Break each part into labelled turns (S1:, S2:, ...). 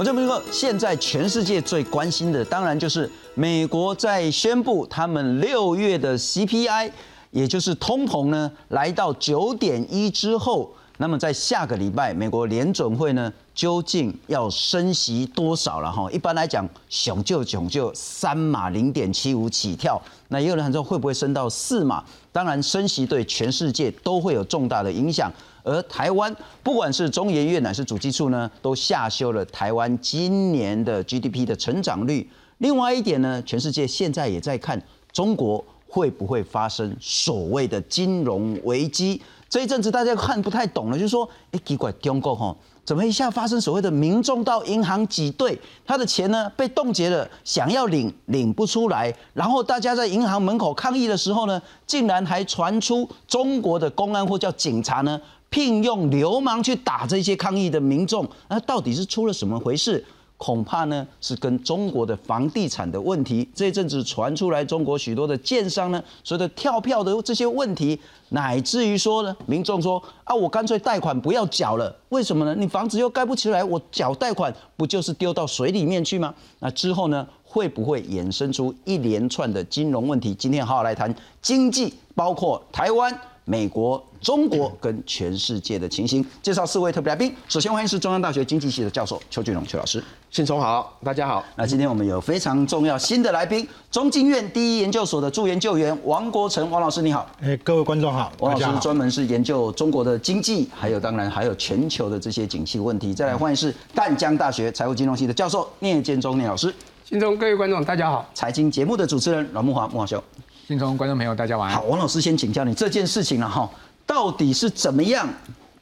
S1: 我这么说，现在全世界最关心的，当然就是美国在宣布他们六月的 CPI，也就是通膨呢，来到九点一之后。那么在下个礼拜，美国联准会呢，究竟要升息多少了哈？一般来讲，熊就熊就三码零点七五起跳。那也有人很说会不会升到四码？当然，升息对全世界都会有重大的影响。而台湾，不管是中研院乃是主计处呢，都下修了台湾今年的 GDP 的成长率。另外一点呢，全世界现在也在看中国会不会发生所谓的金融危机。这一阵子大家看不太懂了，就是说，哎，奇怪，中国吼，怎么一下发生所谓的民众到银行挤兑，他的钱呢被冻结了，想要领领不出来，然后大家在银行门口抗议的时候呢，竟然还传出中国的公安或叫警察呢，聘用流氓去打这些抗议的民众，那到底是出了什么回事？恐怕呢是跟中国的房地产的问题，这阵子传出来，中国许多的建商呢，所有的跳票的这些问题，乃至于说呢，民众说啊，我干脆贷款不要缴了，为什么呢？你房子又盖不起来，我缴贷款不就是丢到水里面去吗？那之后呢，会不会衍生出一连串的金融问题？今天好好来谈经济，包括台湾。美国、中国跟全世界的情形，介绍四位特别来宾。首先欢迎是中央大学经济系的教授邱俊荣邱老师，
S2: 信聪好，大家好。
S1: 那今天我们有非常重要新的来宾，中经院第一研究所的助研究员王国成王老师，你好。
S3: 哎，各位观众好。
S1: 王老师专门是研究中国的经济，还有当然还有全球的这些景气问题。再来欢迎是淡江大学财务金融系的教授聂建中聂老师。
S2: 信聪，各位观众大家好。
S1: 财经节目的主持人阮木华木华兄。
S4: 信聪，观众朋友大家晚安。
S1: 好，王老师先请教你这件事情了哈。到底是怎么样？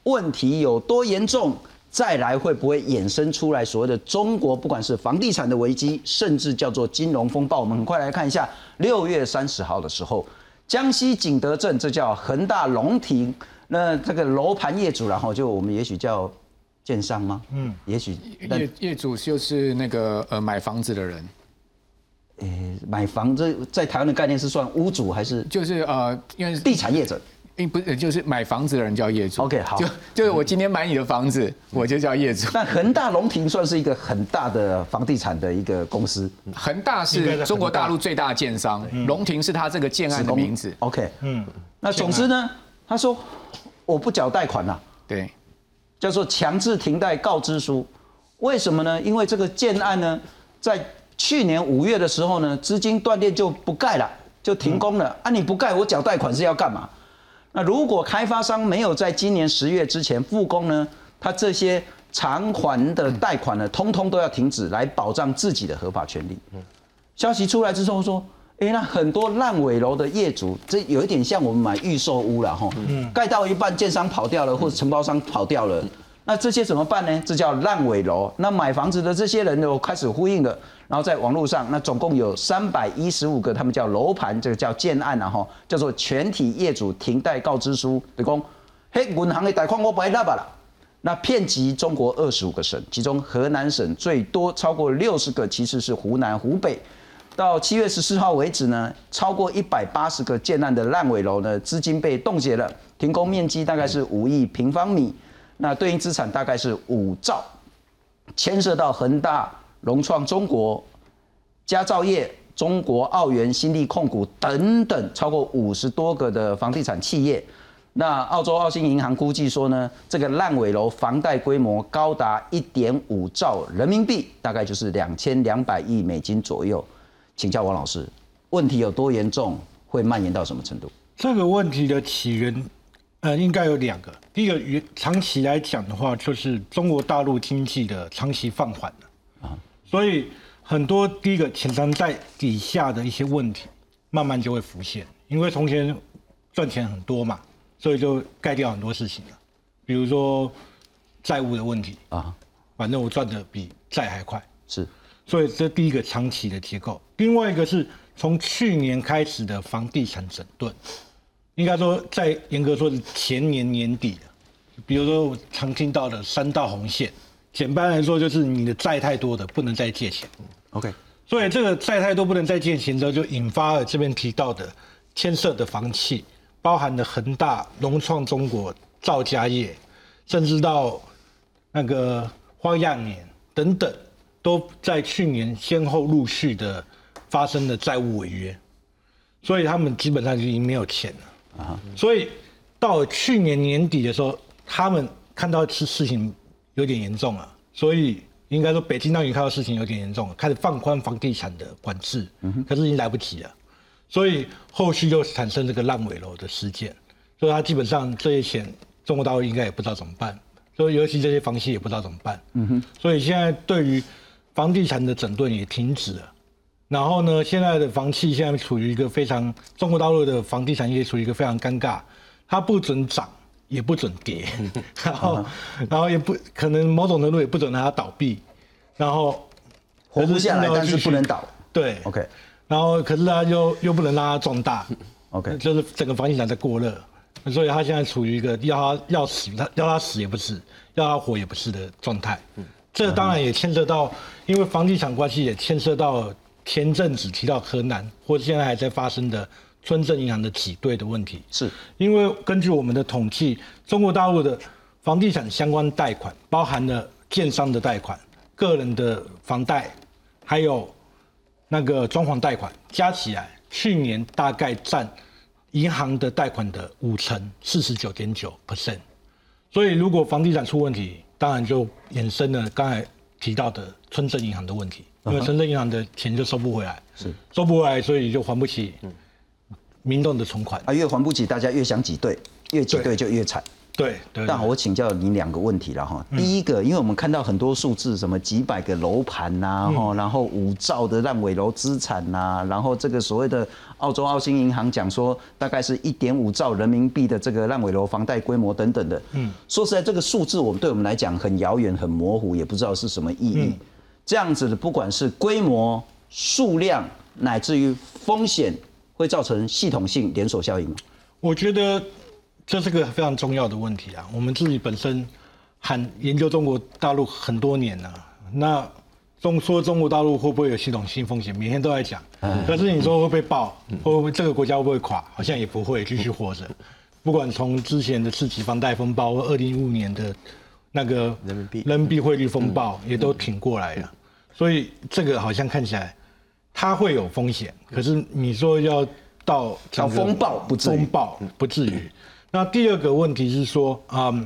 S1: 问题有多严重？再来会不会衍生出来所谓的中国不管是房地产的危机，甚至叫做金融风暴？我们很快来看一下，六月三十号的时候，江西景德镇这叫恒大龙庭，那这个楼盘业主，然后就我们也许叫建商吗？嗯，也许
S4: 业业主就是那个呃买房子的人。
S1: 诶，买房子在台湾的概念是算屋主还是？
S4: 就是呃，因为
S1: 地产业者。
S4: 不是，就是买房子的人叫业主。
S1: OK，好，
S4: 就就是我今天买你的房子，我就叫业主。
S1: 那恒大龙庭算是一个很大的房地产的一个公司。
S4: 恒大是中国大陆最大的建商，龙庭是他这个建案的名字。
S1: OK，嗯，那总之呢，他说我不缴贷款了，
S4: 对，
S1: 叫做强制停贷告知书。为什么呢？因为这个建案呢，在去年五月的时候呢，资金断裂就不盖了，就停工了。啊，你不盖，我缴贷款是要干嘛？那如果开发商没有在今年十月之前复工呢？他这些偿还的贷款呢，通通都要停止，来保障自己的合法权利。消息出来之后说，哎，那很多烂尾楼的业主，这有一点像我们买预售屋了哈，盖到一半，建商跑掉了，或者承包商跑掉了。那这些怎么办呢？这叫烂尾楼。那买房子的这些人都开始呼应了，然后在网络上，那总共有三百一十五个，他们叫楼盘，这个叫建案啊，哈，叫做全体业主停贷告知书，对公，嘿，银行的贷款我不爱那吧了。那遍及中国二十五个省，其中河南省最多，超过六十个，其实是湖南、湖北。到七月十四号为止呢，超过一百八十个建案的烂尾楼呢，资金被冻结了，停工面积大概是五亿平方米。那对应资产大概是五兆，牵涉到恒大、融创中国、佳兆业、中国澳元、新力控股等等，超过五十多个的房地产企业。那澳洲澳新银行估计说呢，这个烂尾楼房贷规模高达一点五兆人民币，大概就是两千两百亿美金左右。请教王老师，问题有多严重？会蔓延到什么程度？
S3: 这个问题的起源。呃，应该有两个。第一个，原长期来讲的话，就是中国大陆经济的长期放缓了啊，所以很多第一个潜藏在底下的一些问题，慢慢就会浮现。因为从前赚钱很多嘛，所以就盖掉很多事情了，比如说债务的问题啊，反正我赚的比债还快，
S1: 是。
S3: 所以这第一个长期的结构。另外一个是从去年开始的房地产整顿。应该说，在严格说是前年年底的，比如说我常听到的三道红线，简单来说就是你的债太多的不能再借钱。
S1: OK，
S3: 所以这个债太多不能再借钱之后，就引发了这边提到的牵涉的房企，包含的恒大、融创中国、兆家业，甚至到那个花样年等等都在去年先后陆续的发生了债务违约，所以他们基本上就已经没有钱了啊。所以到去年年底的时候，他们看到事事情有点严重了，所以应该说北京当局看到事情有点严重了，开始放宽房地产的管制，可是已经来不及了，所以后续又产生这个烂尾楼的事件，所以他基本上这些钱中国大陆应该也不知道怎么办。所以，尤其这些房企也不知道怎么办。嗯哼。所以现在对于房地产的整顿也停止了。然后呢，现在的房企现在处于一个非常，中国大陆的房地产业处于一个非常尴尬，它不准涨，也不准跌，然后，然后也不可能某种程度也不准让它倒闭，然后
S1: 活不下来，但是不能倒。
S3: 对。
S1: OK。
S3: 然后，可是它又又不能让它壮大。
S1: OK。
S3: 就是整个房地产在过热。所以它现在处于一个要他要死，他要他死也不是，要他活也不是的状态。这当然也牵涉到，因为房地产关系也牵涉到前阵子提到河南，或者现在还在发生的村镇银行的挤兑的问题。
S1: 是
S3: 因为根据我们的统计，中国大陆的房地产相关贷款，包含了建商的贷款、个人的房贷，还有那个装潢贷款，加起来去年大概占。银行的贷款的五成四十九点九 percent，所以如果房地产出问题，当然就衍生了刚才提到的村镇银行的问题，因为深圳银行的钱就收不回来，
S1: 是。
S3: 收不回来，所以就还不起民众的存款。
S1: 啊，越还不起，大家越想挤兑，越挤兑就越惨。
S3: 对，
S1: 但我请教你两个问题了哈。第一个，因为我们看到很多数字，什么几百个楼盘呐，哈，然后五兆的烂尾楼资产呐，然后这个所谓的澳洲澳新银行讲说，大概是一点五兆人民币的这个烂尾楼房贷规模等等的。嗯，说实在，这个数字我们对我们来讲很遥远、很模糊，也不知道是什么意义。这样子的，不管是规模、数量，乃至于风险，会造成系统性连锁效应吗？
S3: 我觉得。这是个非常重要的问题啊！我们自己本身很研究中国大陆很多年了，那中说中国大陆会不会有系统性风险，每天都在讲。可是你说会不会爆，会不会这个国家会不会垮？好像也不会继续活着。不管从之前的次级房贷风暴，或二零一五年的那个
S2: 人民币
S3: 人民币汇率风暴，也都挺过来了。所以这个好像看起来它会有风险，可是你说要到
S1: 叫风暴不
S3: 风暴不至于。那第二个问题是说，嗯，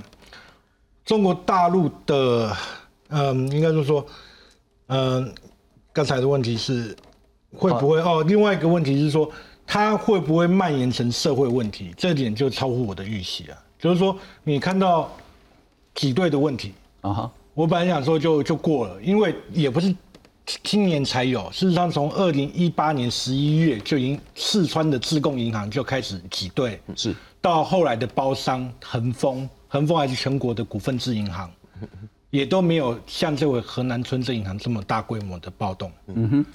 S3: 中国大陆的，嗯，应该是说，嗯，刚才的问题是会不会哦？另外一个问题是说，它会不会蔓延成社会问题？这点就超乎我的预期了。就是说，你看到挤兑的问题啊，哈，我本来想说就就过了，因为也不是。今年才有，事实上从二零一八年十一月就已经四川的自贡银行就开始挤兑，
S1: 是
S3: 到后来的包商恒丰，恒丰还是全国的股份制银行，也都没有像这位河南村镇银行这么大规模的暴动。嗯哼，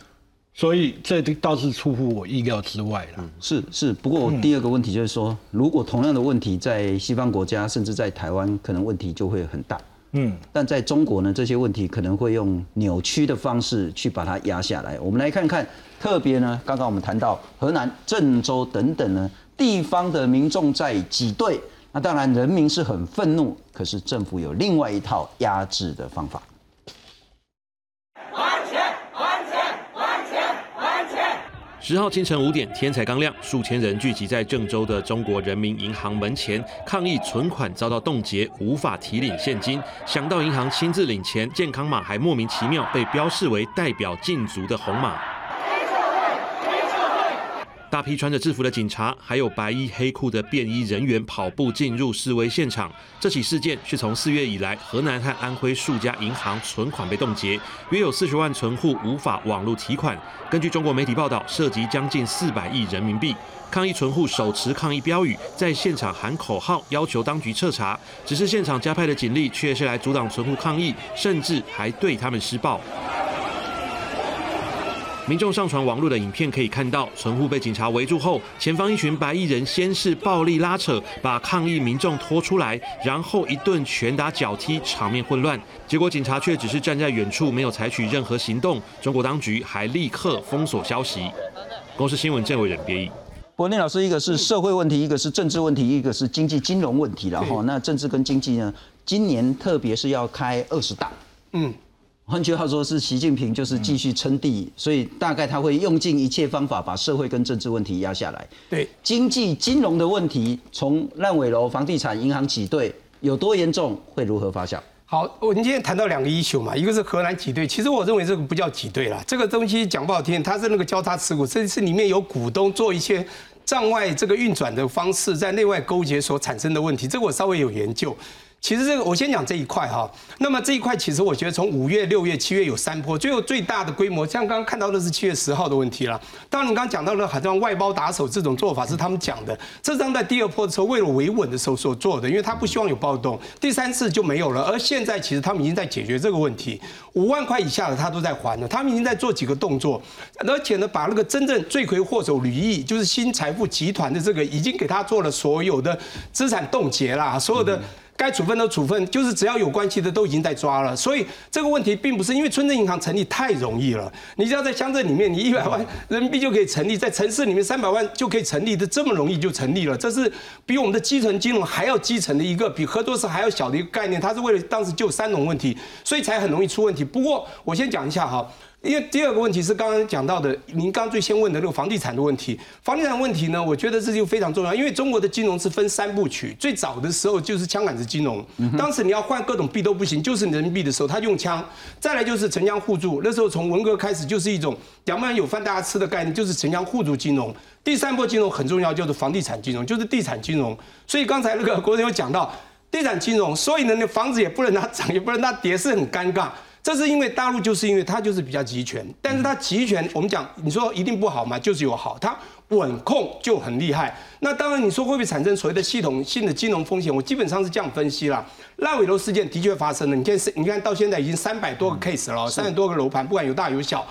S3: 所以这倒是出乎我意料之外了。
S1: 是是，不过第二个问题就是说，如果同样的问题在西方国家，甚至在台湾，可能问题就会很大。嗯，但在中国呢，这些问题可能会用扭曲的方式去把它压下来。我们来看看，特别呢，刚刚我们谈到河南、郑州等等呢，地方的民众在挤兑，那当然人民是很愤怒，可是政府有另外一套压制的方法。
S5: 十号清晨五点，天才刚亮，数千人聚集在郑州的中国人民银行门前抗议存款遭到冻结，无法提领现金。想到银行亲自领钱，健康码还莫名其妙被标示为代表禁足的红码。大批穿着制服的警察，还有白衣黑裤的便衣人员跑步进入示威现场。这起事件是从四月以来，河南和安徽数家银行存款被冻结，约有四十万存户无法网络提款。根据中国媒体报道，涉及将近四百亿人民币。抗议存户手持抗议标语，在现场喊口号，要求当局彻查。只是现场加派的警力却是来阻挡存户抗议，甚至还对他们施暴。民众上传网络的影片可以看到，存户被警察围住后，前方一群白衣人先是暴力拉扯，把抗议民众拖出来，然后一顿拳打脚踢，场面混乱。结果警察却只是站在远处，没有采取任何行动。中国当局还立刻封锁消息。公司新闻郑伟人编译。
S1: 博念老师，一个是社会问题，一个是政治问题，一个是经济金融问题然后那政治跟经济呢，今年特别是要开二十大。嗯。换句话说，是习近平就是继续称帝，所以大概他会用尽一切方法把社会跟政治问题压下来。
S2: 对，
S1: 经济金融的问题，从烂尾楼、房地产、银行挤兑有多严重，会如何发酵？
S2: 好，我们今天谈到两个 issue 嘛，一个是荷兰挤兑，其实我认为这个不叫挤兑啦，这个东西讲不好听，它是那个交叉持股，这是里面有股东做一些账外这个运转的方式，在内外勾结所产生的问题，这个我稍微有研究。其实这个我先讲这一块哈，那么这一块其实我觉得从五月、六月、七月有三波，最后最大的规模，像刚刚看到的是七月十号的问题了。当然你刚刚讲到了好像外包打手这种做法是他们讲的，这张在第二波的时候为了维稳的时候所做的，因为他不希望有暴动。第三次就没有了，而现在其实他们已经在解决这个问题，五万块以下的他都在还了，他们已经在做几个动作，而且呢把那个真正罪魁祸首吕毅，就是新财富集团的这个已经给他做了所有的资产冻结啦，所有的。该处分的处分，就是只要有关系的都已经在抓了，所以这个问题并不是因为村镇银行成立太容易了，你只要在乡镇里面，你一百万人民币就可以成立，在城市里面三百万就可以成立的这么容易就成立了，这是比我们的基层金融还要基层的一个，比合作社还要小的一个概念，它是为了当时救三农问题，所以才很容易出问题。不过我先讲一下哈。因为第二个问题是刚刚讲到的，您刚最先问的那个房地产的问题。房地产问题呢，我觉得这就非常重要。因为中国的金融是分三部曲，最早的时候就是枪杆子金融，当时你要换各种币都不行，就是人民币的时候，他用枪。再来就是城乡互助，那时候从文革开始就是一种两万有饭大家吃的概念，就是城乡互助金融。第三波金融很重要，就是房地产金融，就是地产金融。所以刚才那个国人有讲到地产金融，所以呢，那房子也不能它涨，也不能它跌，是很尴尬。这是因为大陆就是因为它就是比较集权，但是它集权，我们讲你说一定不好嘛？就是有好，它稳控就很厉害。那当然你说会不会产生所谓的系统性的金融风险？我基本上是这样分析了。烂尾楼事件的确发生了，你看是，你看到现在已经三百多个 case 了，三百多个楼盘，不管有大有小。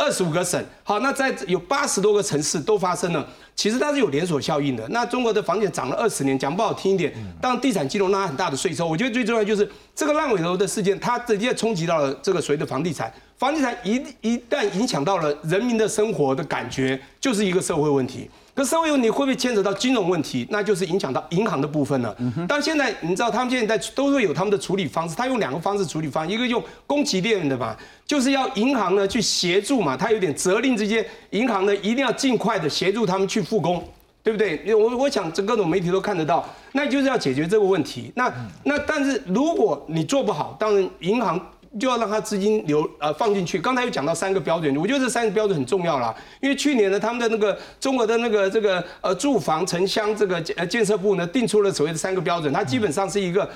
S2: 二十五个省，好，那在有八十多个城市都发生了，其实它是有连锁效应的。那中国的房地产涨了二十年，讲不好听一点，当地产金融拉很大的税收。我觉得最重要就是这个烂尾楼的事件，它直接冲击到了这个所谓的房地产。房地产一一旦影响到了人民的生活的感觉，就是一个社会问题。可社会问题会不会牵扯到金融问题？那就是影响到银行的部分了。但现在你知道，他们现在都会有他们的处理方式。他用两个方式处理方，一个用供给链的嘛，就是要银行呢去协助嘛，他有点责令这些银行呢一定要尽快的协助他们去复工，对不对？我我想这各种媒体都看得到，那就是要解决这个问题。那那但是如果你做不好，当然银行。就要让它资金流呃放进去。刚才有讲到三个标准，我觉得这三个标准很重要啦。因为去年呢，他们的那个中国的那个这个呃住房城乡这个呃建设部呢，定出了所谓的三个标准，它基本上是一个。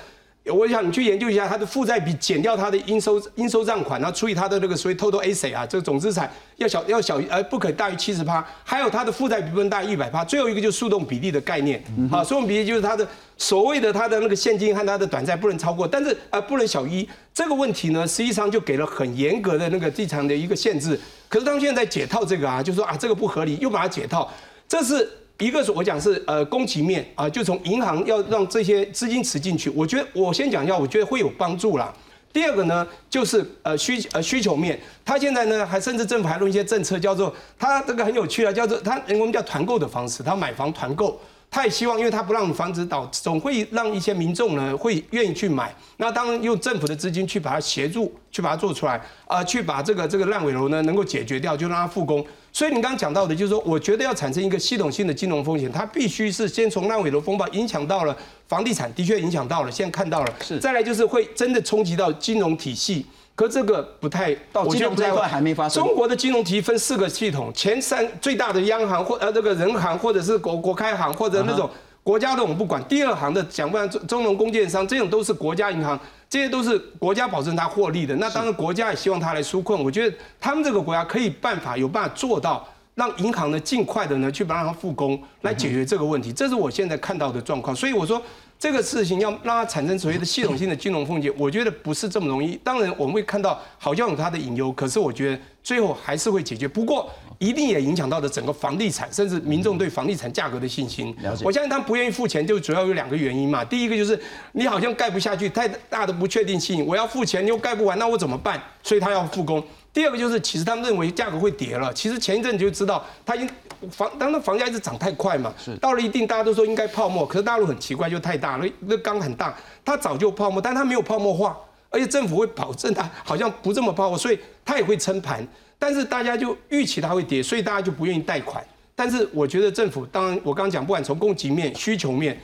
S2: 我想你去研究一下它的负债比减掉它的应收应收账款，然后除以它的那个所谓 total asset 啊，这个总资产要小要小呃不可大于七十趴，还有它的负债比不能大于一百趴，最后一个就是速动比例的概念。好，速动比例就是它的所谓的它的那个现金和它的短债不能超过，但是呃不能小于这个问题呢，实际上就给了很严格的那个地产的一个限制。可是他们现在解套这个啊，就说啊这个不合理，又把它解套，这是。一个是我讲是呃供给面啊，就从银行要让这些资金池进去，我觉得我先讲一下，我觉得会有帮助啦。第二个呢，就是呃需呃需求面，他现在呢还甚至政府还弄一些政策，叫做他这个很有趣啊，叫做他我们叫团购的方式，他买房团购。他也希望，因为他不让房子倒，总会让一些民众呢会愿意去买。那当然用政府的资金去把它协助，去把它做出来，啊，去把这个这个烂尾楼呢能够解决掉，就让它复工。所以你刚刚讲到的，就是说，我觉得要产生一个系统性的金融风险，它必须是先从烂尾楼风暴影响到了房地产，的确影响到了，现在看到了。是。再来就是会真的冲击到金融体系。可这个不太
S1: 到金融这一块还没发生。
S2: 中国的金融体系分四个系统，前三最大的央行或呃这个人行或者是国国开行或者那种国家的我们不管。第二行的讲不然中中农工建商这种都是国家银行，这些都是国家保证它获利的。那当然国家也希望它来纾困。我觉得他们这个国家可以办法有办法做到。让银行呢尽快的呢去帮它复工，来解决这个问题，这是我现在看到的状况。所以我说这个事情要让它产生所谓的系统性的金融风险，我觉得不是这么容易。当然我们会看到好像有它的隐忧，可是我觉得最后还是会解决。不过一定也影响到了整个房地产，甚至民众对房地产价格的信心。我相信他们不愿意付钱，就主要有两个原因嘛。第一个就是你好像盖不下去，太大的不确定性，我要付钱你又盖不完，那我怎么办？所以他要复工。第二个就是，其实他们认为价格会跌了。其实前一阵就知道，它已经房，当那房价一直涨太快嘛，是到了一定，大家都说应该泡沫。可是大陆很奇怪，就太大了，那缸很大，它早就泡沫，但它没有泡沫化。而且政府会保证它好像不这么泡沫，所以它也会撑盘。但是大家就预期它会跌，所以大家就不愿意贷款。但是我觉得政府，当然我刚刚讲，不管从供给面、需求面，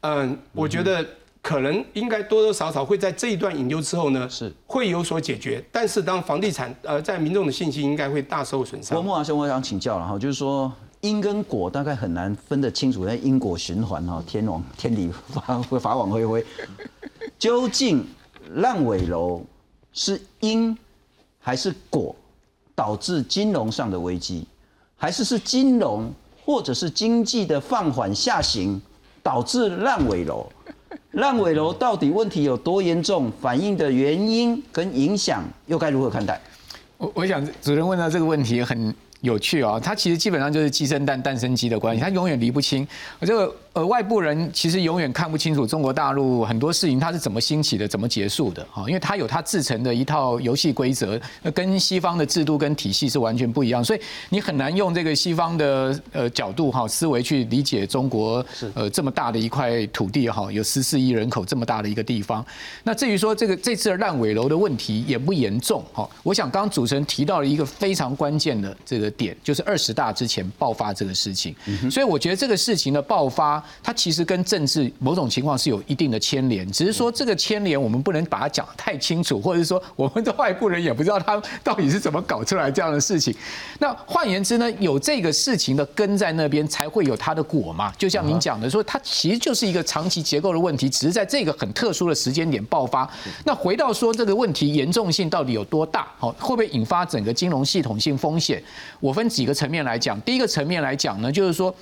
S2: 嗯，我觉得可能应该多多少少会在这一段引流之后呢，
S1: 是
S2: 会有所解决。但是当房地产呃在民众的信心应该会大受损伤。
S1: 郭木华兄，我想请教了哈，就是说因跟果大概很难分得清楚，那因果循环哈，天网天理法法网恢恢，究竟烂尾楼是因还是果导致金融上的危机？还是是金融或者是经济的放缓下行导致烂尾楼？烂尾楼到底问题有多严重？反映的原因跟影响又该如何看待？
S4: 我我想主任问到这个问题很有趣啊，它其实基本上就是鸡生蛋，蛋生鸡的关系，它永远离不清。我这个。呃，外部人其实永远看不清楚中国大陆很多事情它是怎么兴起的，怎么结束的哈，因为它有它自成的一套游戏规则，跟西方的制度跟体系是完全不一样，所以你很难用这个西方的呃角度哈思维去理解中国呃这么大的一块土地哈，有十四亿人口这么大的一个地方。那至于说这个这次的烂尾楼的问题也不严重哈，我想刚刚主持人提到了一个非常关键的这个点，就是二十大之前爆发这个事情，所以我觉得这个事情的爆发。它其实跟政治某种情况是有一定的牵连，只是说这个牵连我们不能把它讲太清楚，或者是说我们的外部人也不知道他到底是怎么搞出来这样的事情。那换言之呢，有这个事情的根在那边，才会有它的果嘛。就像您讲的，说它其实就是一个长期结构的问题，只是在这个很特殊的时间点爆发。那回到说这个问题严重性到底有多大？好，会不会引发整个金融系统性风险？我分几个层面来讲。第一个层面来讲呢，就是说。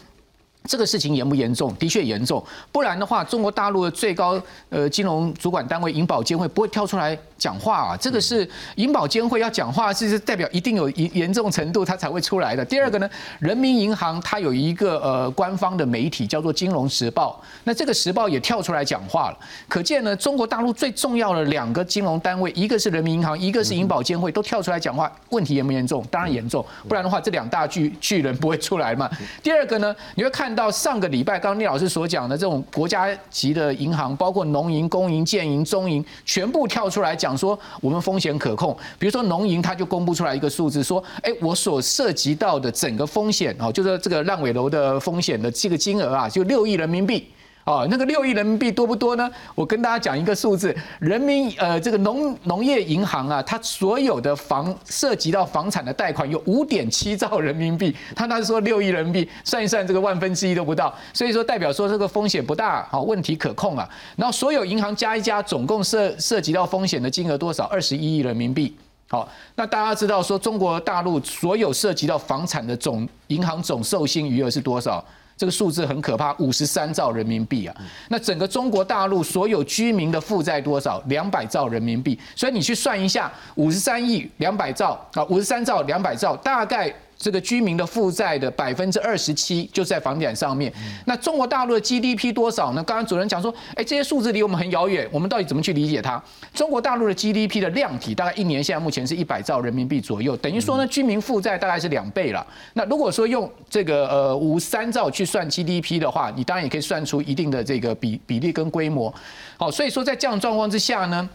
S4: 这个事情严不严重？的确严重，不然的话，中国大陆的最高呃金融主管单位银保监会不会跳出来讲话啊？这个是银保监会要讲话，是是代表一定有严严重程度，它才会出来的。第二个呢，人民银行它有一个呃官方的媒体叫做《金融时报》，那这个时报也跳出来讲话了，可见呢，中国大陆最重要的两个金融单位，一个是人民银行，一个是银保监会，都跳出来讲话，问题严不严重？当然严重，不然的话，这两大巨巨人不会出来嘛。第二个呢，你会看。到上个礼拜，刚刚聂老师所讲的这种国家级的银行，包括农银、工银、建银、中银，全部跳出来讲说我们风险可控。比如说农银，他就公布出来一个数字，说，哎，我所涉及到的整个风险哦，就是这个烂尾楼的风险的这个金额啊，就六亿人民币。哦，那个六亿人民币多不多呢？我跟大家讲一个数字，人民呃这个农农业银行啊，它所有的房涉及到房产的贷款有五点七兆人民币，他那是说六亿人民币，算一算这个万分之一都不到，所以说代表说这个风险不大，好问题可控啊。然后所有银行加一加，总共涉涉及到风险的金额多少？二十一亿人民币。好，那大家知道说中国大陆所有涉及到房产的总银行总授信余额是多少？这个数字很可怕，五十三兆人民币啊！那整个中国大陆所有居民的负债多少？两百兆人民币。所以你去算一下，五十三亿两百兆啊，五十三兆两百兆，大概。这个居民的负债的百分之二十七就是在房地产上面。那中国大陆的 GDP 多少呢？刚刚主任讲说，哎，这些数字离我们很遥远，我们到底怎么去理解它？中国大陆的 GDP 的量体大概一年现在目前是一百兆人民币左右，等于说呢，居民负债大概是两倍了。那如果说用这个呃五三兆去算 GDP 的话，你当然也可以算出一定的这个比比例跟规模。好，所以说在这样状况之下呢。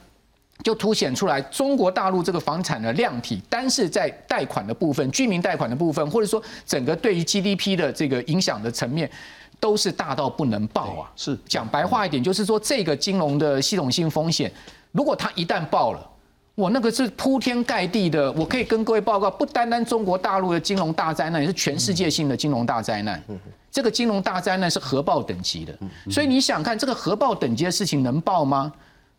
S4: 就凸显出来，中国大陆这个房产的量体，单是在贷款的部分、居民贷款的部分，或者说整个对于 GDP 的这个影响的层面，都是大到不能报啊。
S1: 是
S4: 讲白话一点，就是说这个金融的系统性风险，如果它一旦爆了，我那个是铺天盖地的。我可以跟各位报告，不单单中国大陆的金融大灾难，也是全世界性的金融大灾难。这个金融大灾难是核爆等级的，所以你想看这个核爆等级的事情能爆吗？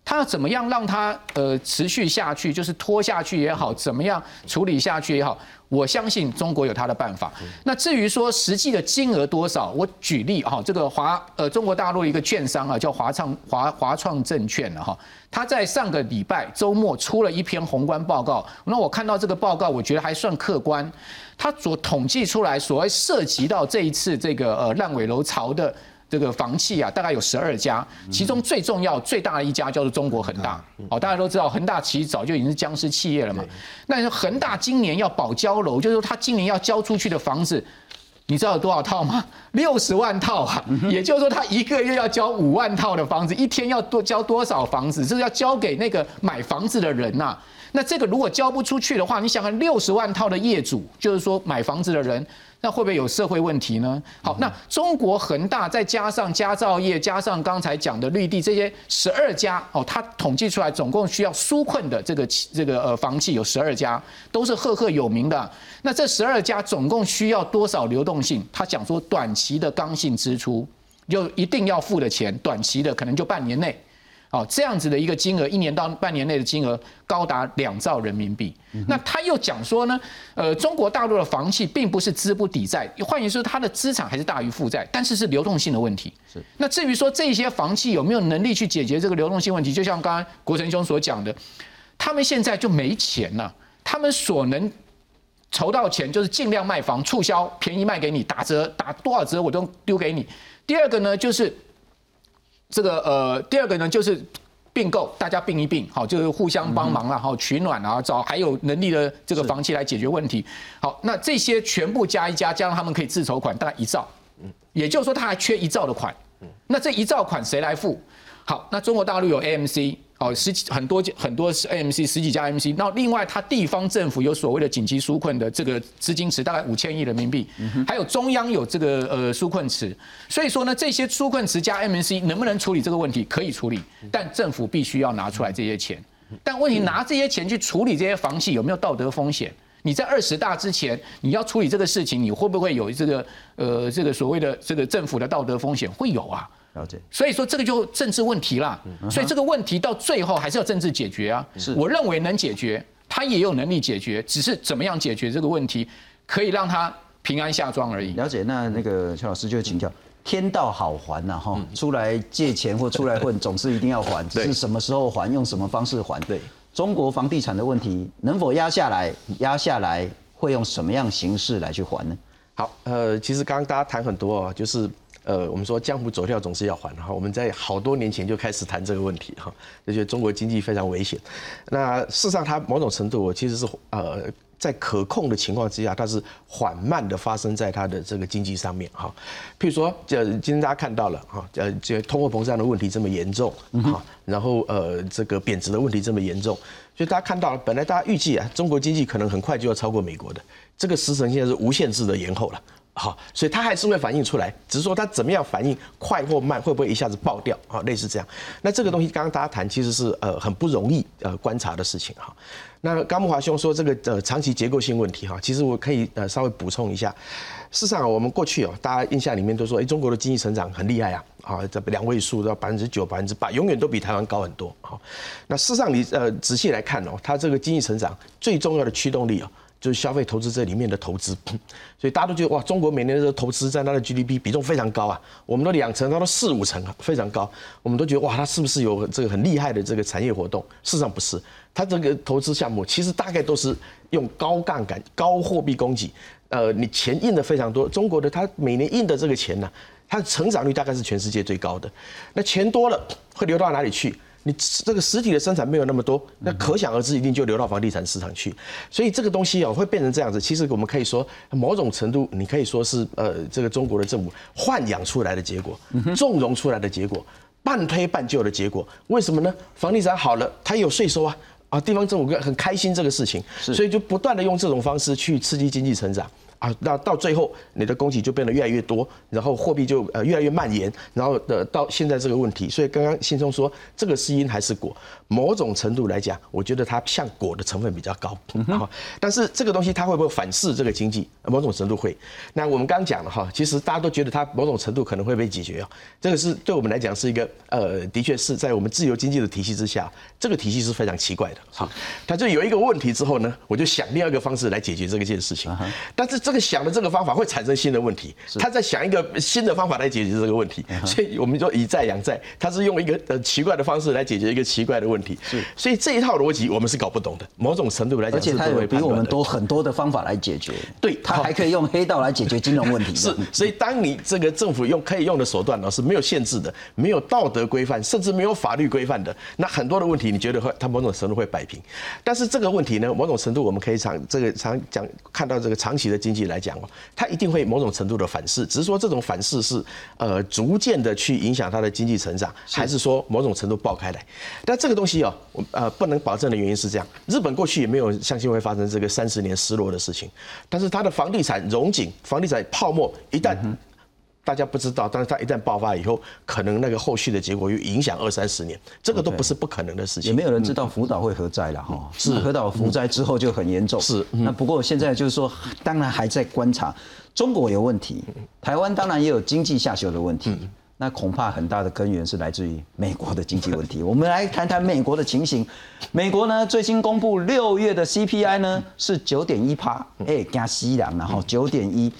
S4: 他要怎么样让它呃持续下去，就是拖下去也好，怎么样处理下去也好，我相信中国有他的办法。那至于说实际的金额多少，我举例哈，这个华呃中国大陆一个券商啊，叫华创华华创证券了哈，他在上个礼拜周末出了一篇宏观报告。那我看到这个报告，我觉得还算客观。他所统计出来，所谓涉及到这一次这个呃烂尾楼潮的。这个房企啊，大概有十二家，其中最重要、最大的一家叫做中国恒大。哦，大家都知道，恒大其实早就已经是僵尸企业了嘛。那恒大今年要保交楼，就是说他今年要交出去的房子，你知道有多少套吗？六十万套啊！也就是说，他一个月要交五万套的房子，一天要多交多少房子？这是要交给那个买房子的人呐。那这个如果交不出去的话，你想看六十万套的业主，就是说买房子的人。那会不会有社会问题呢？好，那中国恒大再加上家造业，加上刚才讲的绿地这些十二家哦，他统计出来总共需要纾困的这个这个呃房企有十二家，都是赫赫有名的。那这十二家总共需要多少流动性？他讲说短期的刚性支出就一定要付的钱，短期的可能就半年内。哦，这样子的一个金额，一年到半年内的金额高达两兆人民币。那他又讲说呢，呃，中国大陆的房企并不是资不抵债，换言之，它的资产还是大于负债，但是是流动性的问题。是。那至于说这些房企有没有能力去解决这个流动性问题，就像刚刚国成兄所讲的，他们现在就没钱了，他们所能筹到钱就是尽量卖房促销，便宜卖给你，打折打多少折我都丢给你。第二个呢，就是。这个呃，第二个呢就是并购，大家并一并，好，就是互相帮忙了，好取暖啊，找还有能力的这个房企来解决问题。好，那这些全部加一加，加上他们可以自筹款大概一兆，嗯，也就是说他还缺一兆的款，嗯，那这一兆款谁来付？好，那中国大陆有 AMC。哦，十几很多很多是 AMC 十几家 AMC，那另外它地方政府有所谓的紧急纾困的这个资金池，大概五千亿人民币，还有中央有这个呃纾困池，所以说呢，这些纾困池加 M C 能不能处理这个问题？可以处理，但政府必须要拿出来这些钱。但问题拿这些钱去处理这些房企有没有道德风险？你在二十大之前你要处理这个事情，你会不会有这个呃这个所谓的这个政府的道德风险？会有啊。了解，所以说这个就政治问题啦。所以这个问题到最后还是要政治解决啊。是，我认为能解决，他也有能力解决，只是怎么样解决这个问题，可以让他平安下庄而已。
S1: 了解，那那个邱老师就请教，天道好还呐哈，出来借钱或出来混，总是一定要还，只是什么时候还，用什么方式还。对，中国房地产的问题能否压下来？压下来会用什么样形式来去还呢？
S6: 好，呃，其实刚刚大家谈很多啊，就是。呃，我们说江湖走跳总是要还哈，我们在好多年前就开始谈这个问题哈，就觉得中国经济非常危险。那事实上，它某种程度其实是呃在可控的情况之下，它是缓慢的发生在它的这个经济上面哈。譬如说，呃，今天大家看到了哈，呃，这通货膨胀的问题这么严重哈，然后呃这个贬值的问题这么严重，所以大家看到了，本来大家预计啊，中国经济可能很快就要超过美国的，这个时程现在是无限制的延后了。好，所以它还是会反映出来，只是说它怎么样反应快或慢，会不会一下子爆掉啊？类似这样。那这个东西刚刚大家谈，其实是呃很不容易呃观察的事情哈。那高木华兄说这个呃长期结构性问题哈，其实我可以呃稍微补充一下。事实上，我们过去哦，大家印象里面都说，哎，中国的经济成长很厉害啊，啊，这两位数到百分之九、百分之八，永远都比台湾高很多。好，那事实上你呃仔细来看哦，它这个经济成长最重要的驱动力啊。就是消费投资这里面的投资，所以大家都觉得哇，中国每年的投资占它的 GDP 比重非常高啊，我们都两成，它都四五成啊，非常高。我们都觉得哇，它是不是有这个很厉害的这个产业活动？事实上不是，它这个投资项目其实大概都是用高杠杆、高货币供给，呃，你钱印的非常多。中国的它每年印的这个钱呢，它的成长率大概是全世界最高的。那钱多了会流到哪里去？你这个实体的生产没有那么多，那可想而知，一定就流到房地产市场去。所以这个东西哦，会变成这样子。其实我们可以说，某种程度，你可以说是呃，这个中国的政府豢养出来的结果，纵容出来的结果，半推半就的结果。为什么呢？房地产好了，它有税收啊，啊，地方政府很开心这个事情，所以就不断的用这种方式去刺激经济成长。啊，那到最后你的供给就变得越来越多，然后货币就呃越来越蔓延，然后的到现在这个问题，所以刚刚信中说这个是因还是果？某种程度来讲，我觉得它像果的成分比较高，好，但是这个东西它会不会反噬这个经济？某种程度会。那我们刚刚讲了哈，其实大家都觉得它某种程度可能会被解决啊，这个是对我们来讲是一个呃，的确是在我们自由经济的体系之下，这个体系是非常奇怪的。好，它就有一个问题之后呢，我就想另外一个方式来解决这个件事情，但是。这个想的这个方法会产生新的问题，他在想一个新的方法来解决这个问题，所以我们就以债养债，他是用一个呃奇怪的方式来解决一个奇怪的问题，是，所以这一套逻辑我们是搞不懂的，某种程度来讲，
S1: 而且他有比我们多很多的方法来解决，
S6: 对
S1: 他还可以用黑道来解决金融问题，
S6: 是，所以当你这个政府用可以用的手段呢是没有限制的，没有道德规范，甚至没有法律规范的，那很多的问题你觉得会他某种程度会摆平，但是这个问题呢，某种程度我们可以常这个常讲看到这个长期的经济。济来讲哦，它一定会某种程度的反噬，只是说这种反噬是呃逐渐的去影响它的经济成长，还是说某种程度爆开来？但这个东西哦，我呃不能保证的原因是这样，日本过去也没有相信会发生这个三十年失落的事情，但是它的房地产融景、房地产泡沫一旦大家不知道，但是它一旦爆发以后，可能那个后续的结果又影响二三十年，这个都不是不可能的事情。
S1: 也没有人知道福岛会核灾了哈，是核岛福灾之后就很严重。
S6: 是，
S1: 那不过现在就是说，当然还在观察，中国有问题，台湾当然也有经济下修的问题，那恐怕很大的根源是来自于美国的经济问题。我们来谈谈美国的情形，美国呢最新公布六月的 CPI 呢是九点一趴，哎加西凉，然后九点一。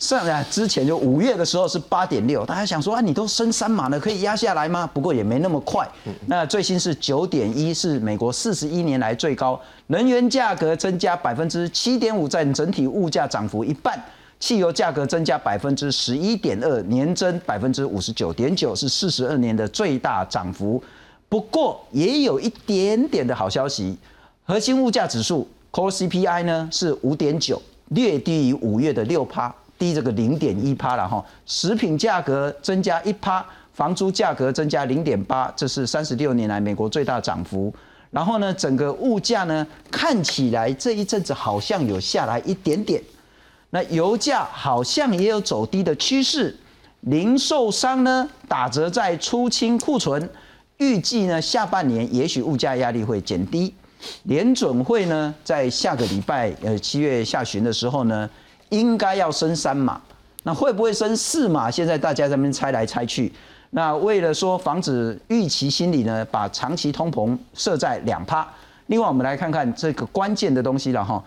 S1: 上来之前就五月的时候是八点六，大家想说啊，你都升三码了，可以压下来吗？不过也没那么快。那最新是九点一，是美国四十一年来最高。能源价格增加百分之七点五，占整体物价涨幅一半。汽油价格增加百分之十一点二，年增百分之五十九点九，是四十二年的最大涨幅。不过也有一点点的好消息，核心物价指数 Core CPI 呢是五点九，略低于五月的六趴。低这个零点一趴了哈，食品价格增加一趴，房租价格增加零点八，这是三十六年来美国最大涨幅。然后呢，整个物价呢看起来这一阵子好像有下来一点点，那油价好像也有走低的趋势，零售商呢打折在出清库存，预计呢下半年也许物价压力会减低。联准会呢在下个礼拜呃七月下旬的时候呢。应该要升三码，那会不会升四码？现在大家在那边猜来猜去。那为了说防止预期心理呢，把长期通膨设在两趴。另外，我们来看看这个关键的东西了哈。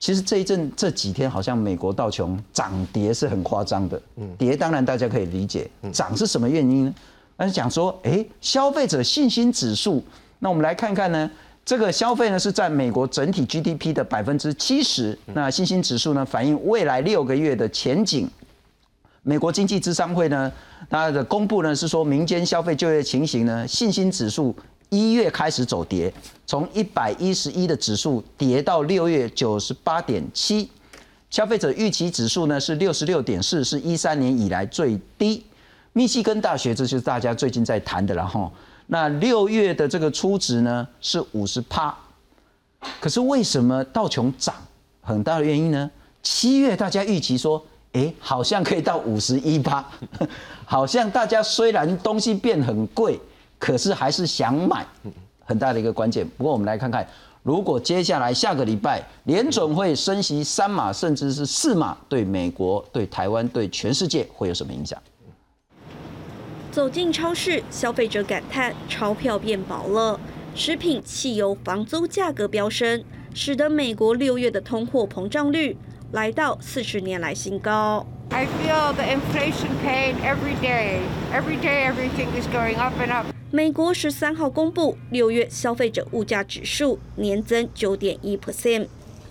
S1: 其实这一阵这几天好像美国道琼涨跌是很夸张的，跌当然大家可以理解，涨是什么原因呢？那是讲说，哎，消费者信心指数。那我们来看看呢。这个消费呢是占美国整体 GDP 的百分之七十。那信心指数呢反映未来六个月的前景。美国经济智商会呢，它的公布呢是说民间消费就业情形呢，信心指数一月开始走跌，从一百一十一的指数跌到六月九十八点七。消费者预期指数呢是六十六点四，是一三年以来最低。密西根大学，这就是大家最近在谈的了哈。那六月的这个初值呢是五十趴，可是为什么道琼涨？很大的原因呢？七月大家预期说，哎，好像可以到五十一趴，好像大家虽然东西变很贵，可是还是想买，很大的一个关键。不过我们来看看，如果接下来下个礼拜联准会升息三码甚至是四码，对美国、对台湾、对全世界会有什么影响？
S7: 走进超市，消费者感叹钞票变薄了。食品、汽油、房租价格飙升，使得美国六月的通货膨胀率来到四十年来新高。
S8: I feel the inflation pain every day. Every day, everything is going up and up.
S7: 美国十三号公布六月消费者物价指数年增九点一 percent，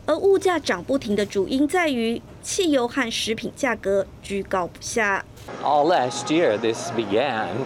S7: 而物价涨不停的主因在于汽油和食品价格居高不下。
S9: All last year this began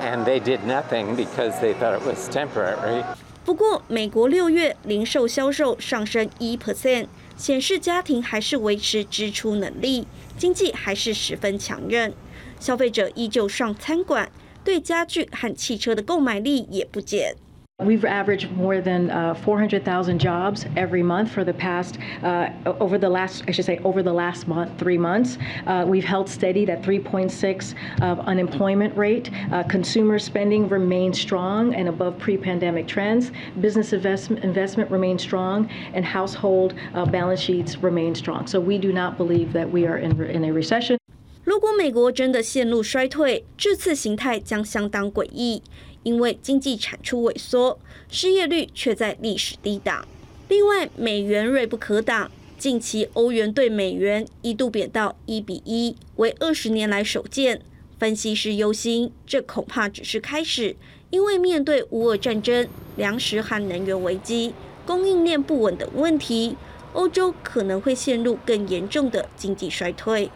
S9: and they did nothing because they thought it was temporary
S7: 不过美国六月零售销售上升一 percent 显示家庭还是维持支出能力经济还是十分强韧消费者依旧上餐馆对家具和汽车的购买力也不减
S10: We've averaged more than uh, 400,000 jobs every month for the past, uh, over the last, I should say, over the last month, three months. Uh, we've held steady at 3.6 of unemployment rate. Uh, consumer spending remains strong and above pre-pandemic trends. Business investment, investment remains strong, and household uh, balance sheets remain strong. So we do not believe that we are in, in a recession.
S7: 如果美国真的陷入衰退，这次形态将相当诡异。 因为经济产出萎缩，失业率却在历史低档。另外，美元锐不可挡，近期欧元对美元一度贬到一比一，为二十年来首见。分析师忧心，这恐怕只是开始，因为面对乌俄战争、粮食和能源危机、供应链不稳等问题，欧洲可能会陷入更严重的经济衰退。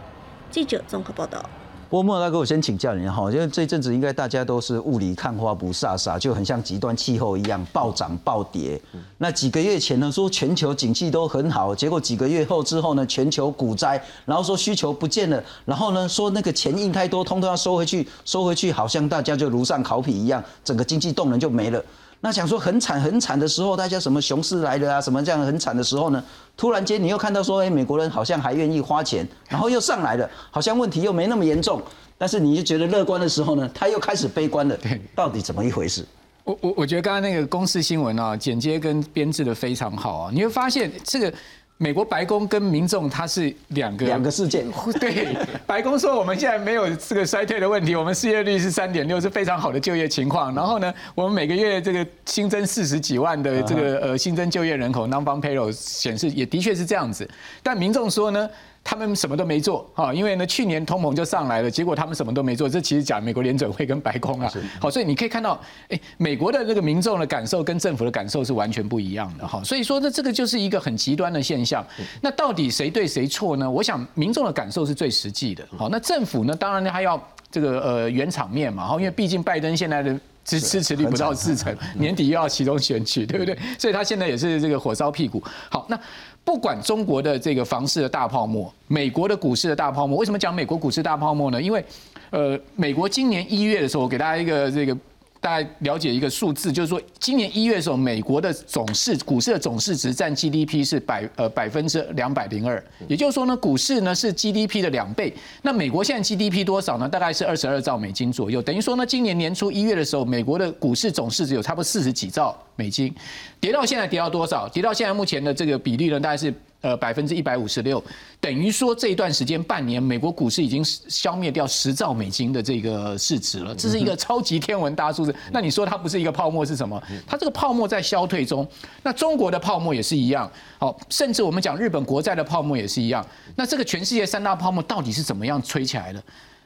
S7: 记者综合报道。
S1: 不过莫大哥，我先请教您哈，因为这阵子应该大家都是雾里看花不飒飒，就很像极端气候一样暴涨暴跌。那几个月前呢，说全球景气都很好，结果几个月后之后呢，全球股灾，然后说需求不见了，然后呢说那个钱印太多，通通要收回去，收回去，好像大家就如上考妣一样，整个经济动能就没了。那想说很惨很惨的时候，大家什么熊市来了啊，什么这样很惨的时候呢？突然间你又看到说，哎，美国人好像还愿意花钱，然后又上来了，好像问题又没那么严重。但是你就觉得乐观的时候呢，他又开始悲观了。对，到底怎么一回事？
S4: 我我我觉得刚刚那个公司新闻啊，剪接跟编制的非常好啊，你会发现这个。美国白宫跟民众它是两个
S1: 两个事件。
S4: 对，白宫说我们现在没有这个衰退的问题，我们失业率是三点六，是非常好的就业情况。然后呢，我们每个月这个新增四十几万的这个呃新增就业人口，non-farm payroll 显示也的确是这样子。但民众说呢？他们什么都没做哈，因为呢，去年通膨就上来了，结果他们什么都没做。这其实讲美国联准会跟白宫啊，好，所以你可以看到，哎，美国的这个民众的感受跟政府的感受是完全不一样的哈。所以说呢，这个就是一个很极端的现象。那到底谁对谁错呢？我想民众的感受是最实际的。好，那政府呢，当然他要这个呃圆场面嘛，哈，因为毕竟拜登现在的支支持率不到四成，年底又要启动选举，对不对？所以他现在也是这个火烧屁股。好，那。不管中国的这个房市的大泡沫，美国的股市的大泡沫，为什么讲美国股市大泡沫呢？因为，呃，美国今年一月的时候，我给大家一个这个。大家了解一个数字，就是说，今年一月的时候，美国的总市股市的总市值占 GDP 是百呃百分之两百零二，也就是说呢，股市呢是 GDP 的两倍。那美国现在 GDP 多少呢？大概是二十二兆美金左右，等于说呢，今年年初一月的时候，美国的股市总市值有差不多四十几兆美金，跌到现在跌到多少？跌到现在目前的这个比例呢，大概是。呃，百分之一百五十六，等于说这一段时间半年，美国股市已经消灭掉十兆美金的这个市值了，这是一个超级天文大数字。那你说它不是一个泡沫是什么？它这个泡沫在消退中。那中国的泡沫也是一样，好，甚至我们讲日本国债的泡沫也是一样。那这个全世界三大泡沫到底是怎么样吹起来的？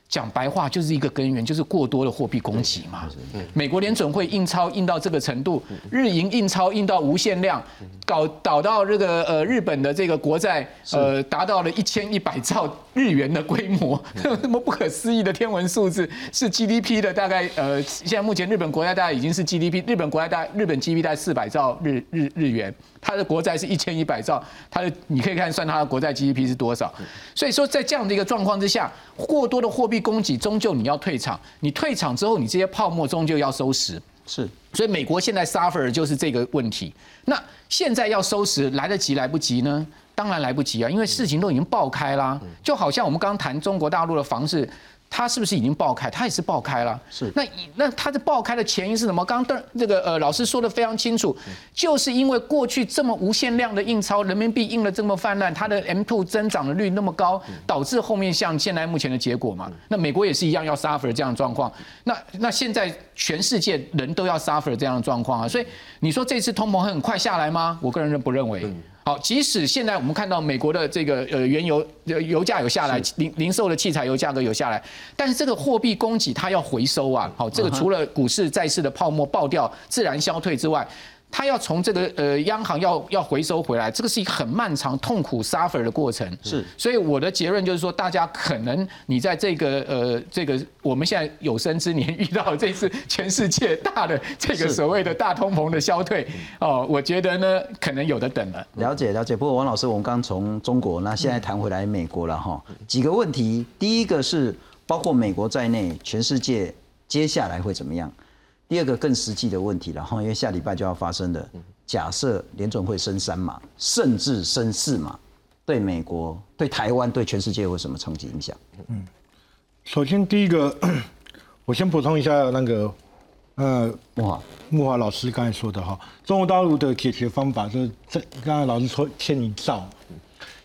S4: 讲白话就是一个根源，就是过多的货币供给嘛。美国联准会印钞印到这个程度，日银印钞印到无限量，搞导到这个呃日本的这个国债呃达到了一千一百兆日元的规模，那么不可思议的天文数字，是 GDP 的大概呃现在目前日本国家大概已经是 GDP，日本国家大日本 GDP 大概四百兆日日日元。它的国债是一千一百兆，它的你可以看算它的国债 GDP 是多少。所以说，在这样的一个状况之下，过多的货币供给终究你要退场，你退场之后，你这些泡沫终究要收拾。
S1: 是，
S4: 所以美国现在 suffer 就是这个问题。那现在要收拾来得及来不及呢？当然来不及啊，因为事情都已经爆开啦。就好像我们刚刚谈中国大陆的房市。它是不是已经爆开？它也是爆开了。
S1: 是。
S4: 那那它的爆开的前因是什么？刚刚这个呃老师说的非常清楚，就是因为过去这么无限量的印钞，人民币印了这么泛滥，它的 M2 增长的率那么高，导致后面像现在目前的结果嘛。那美国也是一样要 suffer 这样的状况。那那现在全世界人都要 suffer 这样的状况啊。所以你说这次通膨会很快下来吗？我个人不认为。好，即使现在我们看到美国的这个呃原油油价有下来，零零售的器材油价格有下来，但是这个货币供给它要回收啊。好，这个除了股市债市的泡沫爆掉、自然消退之外。他要从这个呃央行要要回收回来，这个是一个很漫长、痛苦、suffer 的过程。
S1: 是，
S4: 所以我的结论就是说，大家可能你在这个呃这个我们现在有生之年遇到这次全世界大的这个所谓的大通膨的消退哦，我觉得呢可能有的等了。
S1: 了解了解，不过王老师，我们刚从中国，那现在谈回来美国了哈，几个问题，第一个是包括美国在内，全世界接下来会怎么样？第二个更实际的问题了哈，因为下礼拜就要发生的，假设联准会升三码，甚至升四码，对美国、对台湾、对全世界有什么冲击影响？嗯，
S3: 首先第一个，我先补充一下那个，呃，
S1: 木华
S3: 木华老师刚才说的哈，中国大陆的解决方法就是这，刚才老师说欠一兆，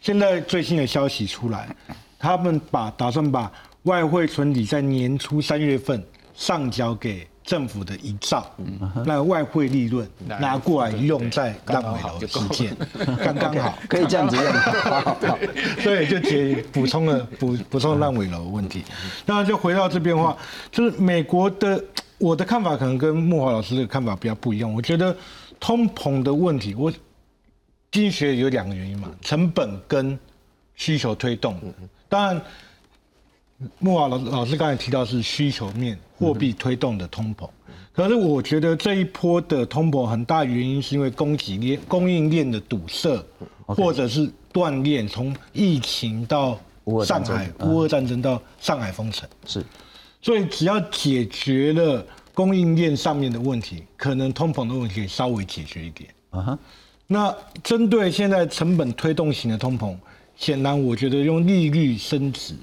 S3: 现在最新的消息出来，他们把打算把外汇存底在年初三月份上交给。政府的一兆，那外汇利润拿过来用在烂尾楼基建，刚刚好，
S1: 可以这样子用，
S3: 所以就解补充了补补充烂尾楼问题。那就回到这边的话，就是美国的我的看法可能跟木华老师的看法比较不一样。我觉得通膨的问题，我经济学有两个原因嘛，成本跟需求推动。当然，莫瓦老老师刚才提到是需求面货币推动的通膨，可是我觉得这一波的通膨很大原因是因为供给链供应链的堵塞，或者是断链，从疫情到上海乌俄战争到上海封城，
S1: 是，
S3: 所以只要解决了供应链上面的问题，可能通膨的问题稍微解决一点。啊哈，那针对现在成本推动型的通膨，显然我觉得用利率升值。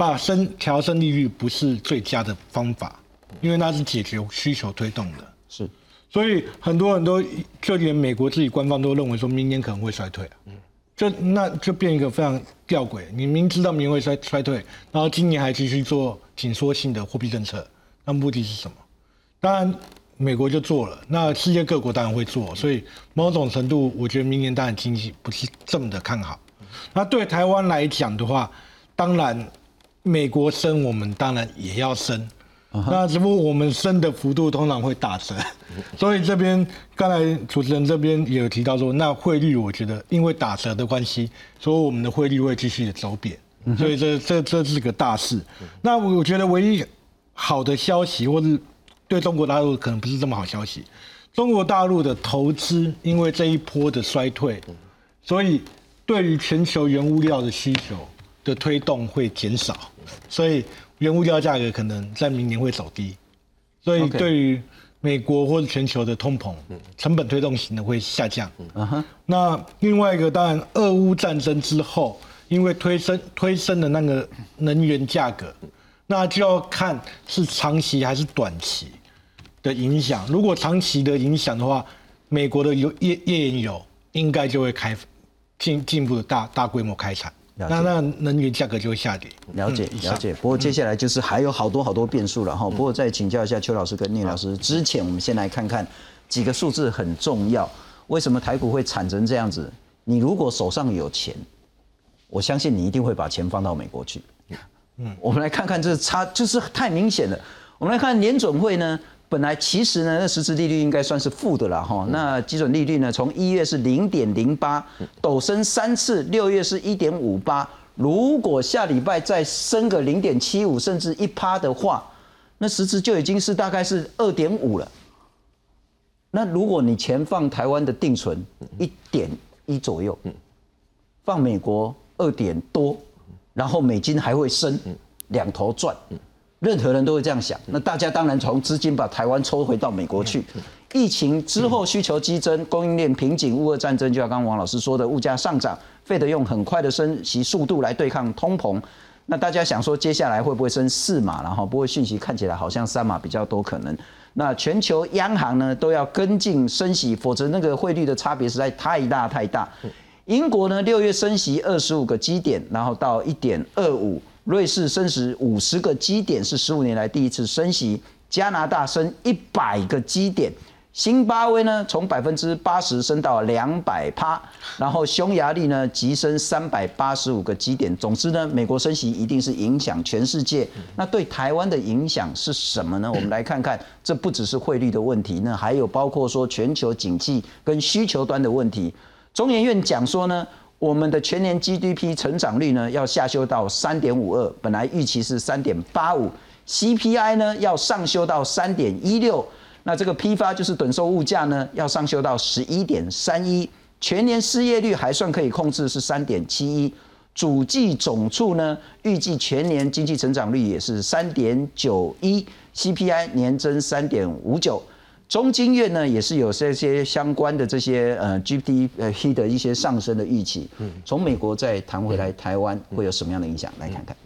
S3: 把升调升利率不是最佳的方法，因为那是解决需求推动的。
S1: 是，
S3: 所以很多人都就连美国自己官方都认为说明年可能会衰退啊。嗯，就那就变一个非常吊诡，你明知道明年会衰衰退，然后今年还继续做紧缩性的货币政策，那目的是什么？当然美国就做了，那世界各国当然会做，所以某种程度，我觉得明年当然经济不是这么的看好。那对台湾来讲的话，当然。美国升，我们当然也要升，那只不过我们升的幅度通常会打折，所以这边刚才主持人这边也有提到说，那汇率我觉得因为打折的关系，所以我们的汇率会继续的走贬，所以这这这是个大事。那我觉得唯一好的消息，或是对中国大陆可能不是这么好消息，中国大陆的投资因为这一波的衰退，所以对于全球原物料的需求。的推动会减少，所以原物料价格可能在明年会走低，所以对于美国或者全球的通膨，成本推动型的会下降。那另外一个当然，俄乌战争之后，因为推升推升的那个能源价格，那就要看是长期还是短期的影响。如果长期的影响的话，美国的油页页油应该就会开进进一步的大大规模开采。那那能源价格就会下跌。
S1: 了解了解，不过接下来就是还有好多好多变数了哈。不过再请教一下邱老师跟聂老师，之前我们先来看看几个数字很重要。为什么台股会惨成这样子？你如果手上有钱，我相信你一定会把钱放到美国去。嗯，我们来看看这差就是太明显了。我们来看联准会呢。本来其实呢，那实质利率应该算是负的了哈。那基准利率呢，从一月是零点零八，陡升三次，六月是一点五八。如果下礼拜再升个零点七五，甚至一趴的话，那实质就已经是大概是二点五了。那如果你钱放台湾的定存一点一左右，放美国二点多，然后美金还会升，两头赚。任何人都会这样想，那大家当然从资金把台湾抽回到美国去。疫情之后需求激增，供应链瓶颈，乌俄战争就像刚刚王老师说的，物价上涨，费得用很快的升息速度来对抗通膨。那大家想说接下来会不会升四码？然后不会讯息看起来好像三码比较多可能。那全球央行呢都要跟进升息，否则那个汇率的差别实在太大太大。英国呢六月升息二十五个基点，然后到一点二五。瑞士升值五十个基点，是十五年来第一次升息。加拿大升一百个基点，新巴威呢从百分之八十升到两百趴，然后匈牙利呢急升三百八十五个基点。总之呢，美国升息一定是影响全世界。那对台湾的影响是什么呢？我们来看看，这不只是汇率的问题，那还有包括说全球景气跟需求端的问题。中研院讲说呢。我们的全年 GDP 成长率呢，要下修到三点五二，本来预期是三点八五；CPI 呢，要上修到三点一六。那这个批发就是等收物价呢，要上修到十一点三一。全年失业率还算可以控制，是三点七一。主计总处呢，预计全年经济成长率也是三点九一，CPI 年增三点五九。中金院呢也是有这些相关的这些呃 GDP 的一些上升的预期。嗯，从美国再弹回来台湾会有什么样的影响？来看看。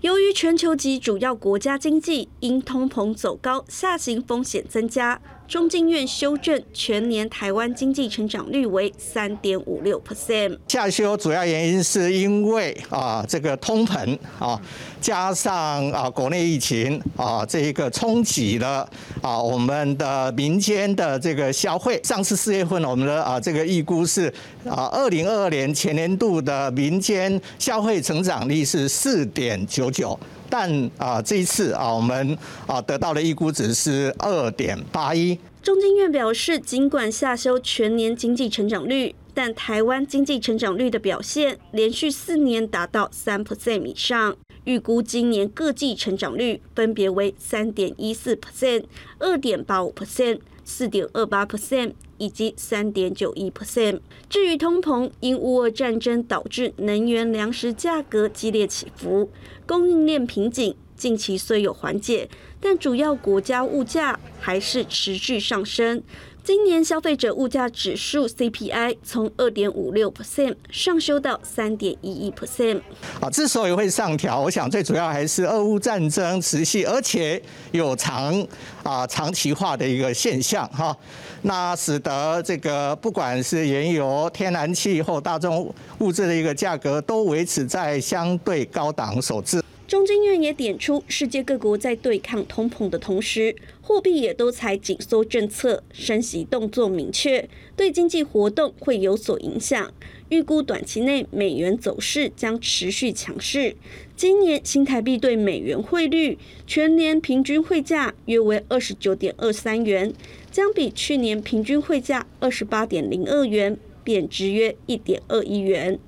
S7: 由于全球及主要国家经济因通膨走高，下行风险增加。中经院修正全年台湾经济成长率为三点五六 percent。
S11: 下修主要原因是因为啊这个通膨啊，加上啊国内疫情啊这一个冲击了啊我们的民间的这个消费。上次四月份我们的啊这个预估是啊二零二二年前年度的民间消费成长率是四点九九。但啊，这一次啊，我们啊得到的预估值是二点八一。
S7: 中经院表示，尽管下修全年经济成长率。但台湾经济成长率的表现连续四年达到三 percent 以上。预估今年各季成长率分别为三点一四 percent、二点八五 percent、四点二八 percent 以及三点九一 percent。至于通膨，因乌俄战争导致能源、粮食价格激烈起伏，供应链瓶颈，近期虽有缓解，但主要国家物价还是持续上升。今年消费者物价指数 CPI 从二点五六 percent 上修到三点一一 percent。
S11: 啊，之所以会上调，我想最主要还是俄乌战争持续，而且有长啊长期化的一个现象哈，那使得这个不管是原油、天然气或大宗物质的一个价格，都维持在相对高档所致。
S7: 中经院也点出，世界各国在对抗通膨的同时，货币也都采紧缩政策，升息动作明确，对经济活动会有所影响。预估短期内美元走势将持续强势。今年新台币对美元汇率全年平均汇价约为二十九点二三元，将比去年平均汇价二十八点零二元贬值约一点二一元。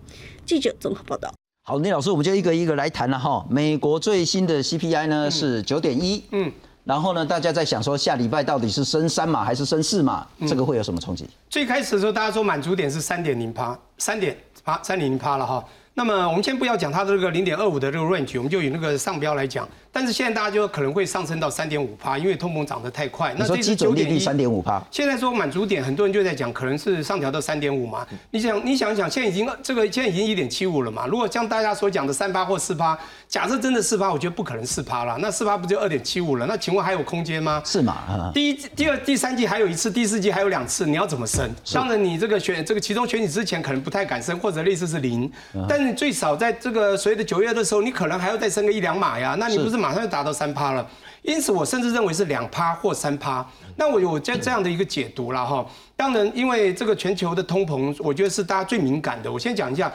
S7: 记者综合报道。
S1: 好，聂老师，我们就一个一个来谈了哈。美国最新的 CPI 呢是九点一，嗯，然后呢，大家在想说下礼拜到底是升三码还是升四码，这个会有什么冲击？
S2: 最开始的时候，大家说满足点是三点零趴，三点八，三点零趴了哈。那么我们先不要讲它的这个零点二五的这个 range，我们就以那个上标来讲。但是现在大家就可能会上升到三点五趴，因为通膨涨得太快。
S1: 那这基准利率三点五趴。
S2: 现在说满足点，很多人就在讲，可能是上调到三点五嘛。你想，你想想，现在已经这个现在已经一点七五了嘛。如果像大家所讲的三趴或四趴，假设真的四趴，我觉得不可能四趴了。那四趴不就二点七五了？那请问还有空间吗？
S1: 是嘛？
S2: 第一、第二、第三季还有一次，第四季还有两次，你要怎么升？当然，你这个选这个其中选举之前可能不太敢升，或者类似是零。但是最少在这个所谓的九月的时候，你可能还要再升个一两码呀。那你不是马上就达到三趴？趴了，因此我甚至认为是两趴或三趴。那我有这这样的一个解读了哈。当然，因为这个全球的通膨，我觉得是大家最敏感的。我先讲一下，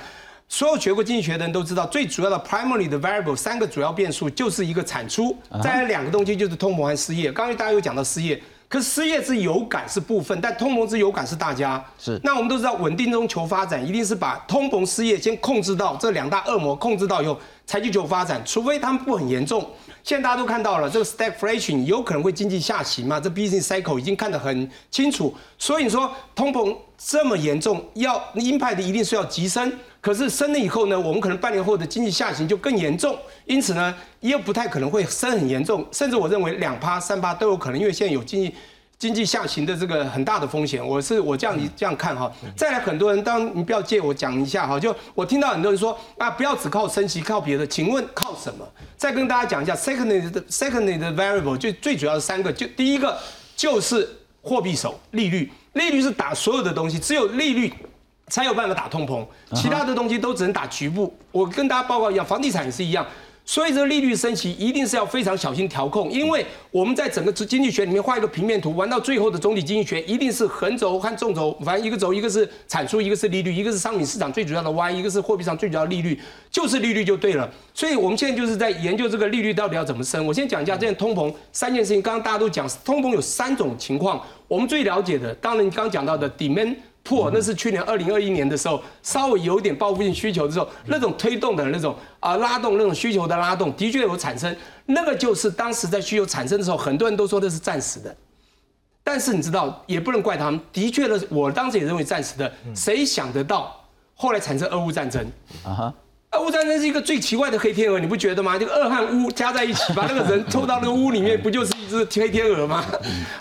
S2: 所有学过经济学的人都知道，最主要的 primary 的 variable 三个主要变数就是一个产出，再来两个东西就是通膨和失业。刚才大家有讲到失业，可是失业是有感是部分，但通膨之有感是大家。
S1: 是。
S2: 那我们都知道，稳定中求发展，一定是把通膨、失业先控制到这两大恶魔控制到以后，才去求发展，除非他们不很严重。现在大家都看到了，这个 stagflation 有可能会经济下行嘛？这 business cycle 已经看得很清楚。所以你说通膨这么严重，要鹰派的一定是要急升，可是升了以后呢，我们可能半年后的经济下行就更严重。因此呢，又不太可能会升很严重，甚至我认为两趴、三趴都有可能，因为现在有经济。经济下行的这个很大的风险，我是我这样这样看哈。再来很多人，当你不要借我讲一下哈，就我听到很多人说啊，不要只靠升息，靠别的。请问靠什么？再跟大家讲一下，secondary secondary variable 就最主要的三个，就第一个就是货币手利率，利率是打所有的东西，只有利率才有办法打通膨，其他的东西都只能打局部。我跟大家报告一样，房地产也是一样。所以这个利率升息一定是要非常小心调控，因为我们在整个经济学里面画一个平面图，玩到最后的总体经济学一定是横轴和纵轴，反正一个轴一个是产出，一个是利率，一个是商品市场最主要的 Y，一个是货币上最主要的利率，就是利率就对了。所以我们现在就是在研究这个利率到底要怎么升。我先讲一下这通膨三件事情，刚刚大家都讲通膨有三种情况，我们最了解的，当然你刚刚讲到的 demand。破那是去年二零二一年的时候，稍微有点报复性需求的时候，那种推动的那种啊拉动那种需求的拉动，的确有产生。那个就是当时在需求产生的时候，很多人都说那是暂时的。但是你知道，也不能怪他们，的确呢，我当时也认为暂时的。谁想得到后来产生俄乌战争？啊哈哈。俄乌战争是一个最奇怪的黑天鹅，你不觉得吗？这个二和乌加在一起，把那个人抽到那个屋里面，不就是一只黑天鹅吗？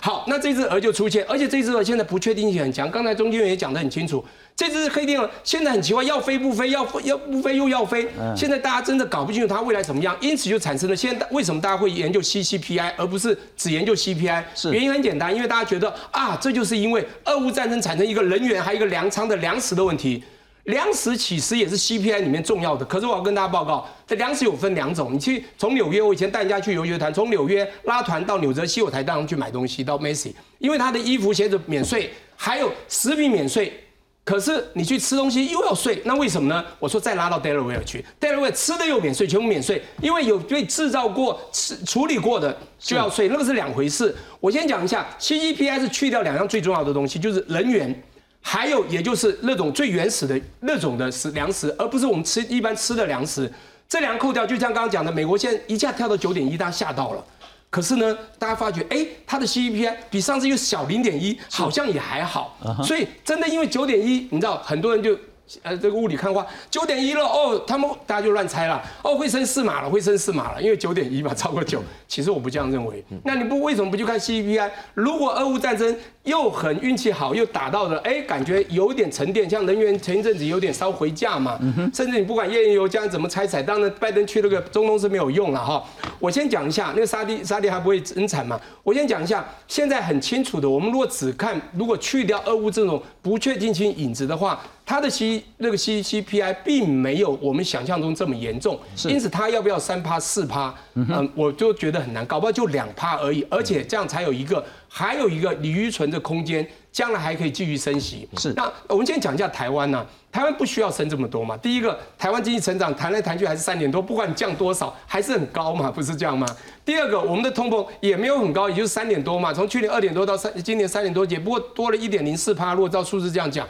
S2: 好，那这只鹅就出现，而且这只鹅现在不确定性很强。刚才中间也讲得很清楚，这只黑天鹅现在很奇怪，要飞不飞，要要不飞又要飞。现在大家真的搞不清楚它未来怎么样，因此就产生了现在为什么大家会研究 CCPI 而不是只研究 CPI？
S1: 是
S2: 原因很简单，因为大家觉得啊，这就是因为俄乌战争产生一个人员还有一个粮仓的粮食的问题。粮食其实也是 CPI 里面重要的，可是我要跟大家报告，这粮食有分两种。你去从纽约，我以前带人家去游学团，从纽约拉团到纽泽西，我才带他们去买东西到 Macy，因为他的衣服鞋子免税，还有食品免税。可是你去吃东西又要税，那为什么呢？我说再拉到 Delaware 去，Delaware 吃的又免税，全部免税，因为有被制造过、吃处理过的就要税，那个是两回事。我先讲一下，CPI 是去掉两样最重要的东西，就是人员。还有也就是那种最原始的那种的食粮食，而不是我们吃一般吃的粮食。这两个扣掉，就像刚刚讲的，美国现在一下跳到九点一，大家吓到了。可是呢，大家发觉，哎，它的 CPI 比上次又小零点一，好像也还好。所以真的因为九点一，你知道很多人就。呃，这个雾里看花，九点一了哦，他们大家就乱猜了哦，会升四码了，会升四码了，因为九点一嘛，超过九。其实我不这样认为，那你不为什么不去看 CPI？如果俄乌战争又很运气好，又打到了，哎，感觉有点沉淀，像能源前一阵子有点稍回价嘛，甚至你不管页岩油将怎么拆采，当然拜登去那个中东是没有用了哈。我先讲一下，那个沙地沙地还不会增产嘛？我先讲一下，现在很清楚的，我们如果只看，如果去掉俄乌这种不确定性影子的话。它的 C 那个 C C P I 并没有我们想象中这么严重，因此它要不要三趴四趴，嗯，我就觉得很难，搞不好就两趴而已，而且这样才有一个还有一个李余存的空间，将来还可以继续升息。
S1: 是，
S2: 那我们先讲一下台湾呢，台湾不需要升这么多嘛？第一个，台湾经济成长谈来谈去还是三点多，不管你降多少还是很高嘛，不是这样吗？第二个，我们的通膨也没有很高，也就是三点多嘛，从去年二点多到三今年三点多，也不过多了一点零四趴，如果照数字这样讲。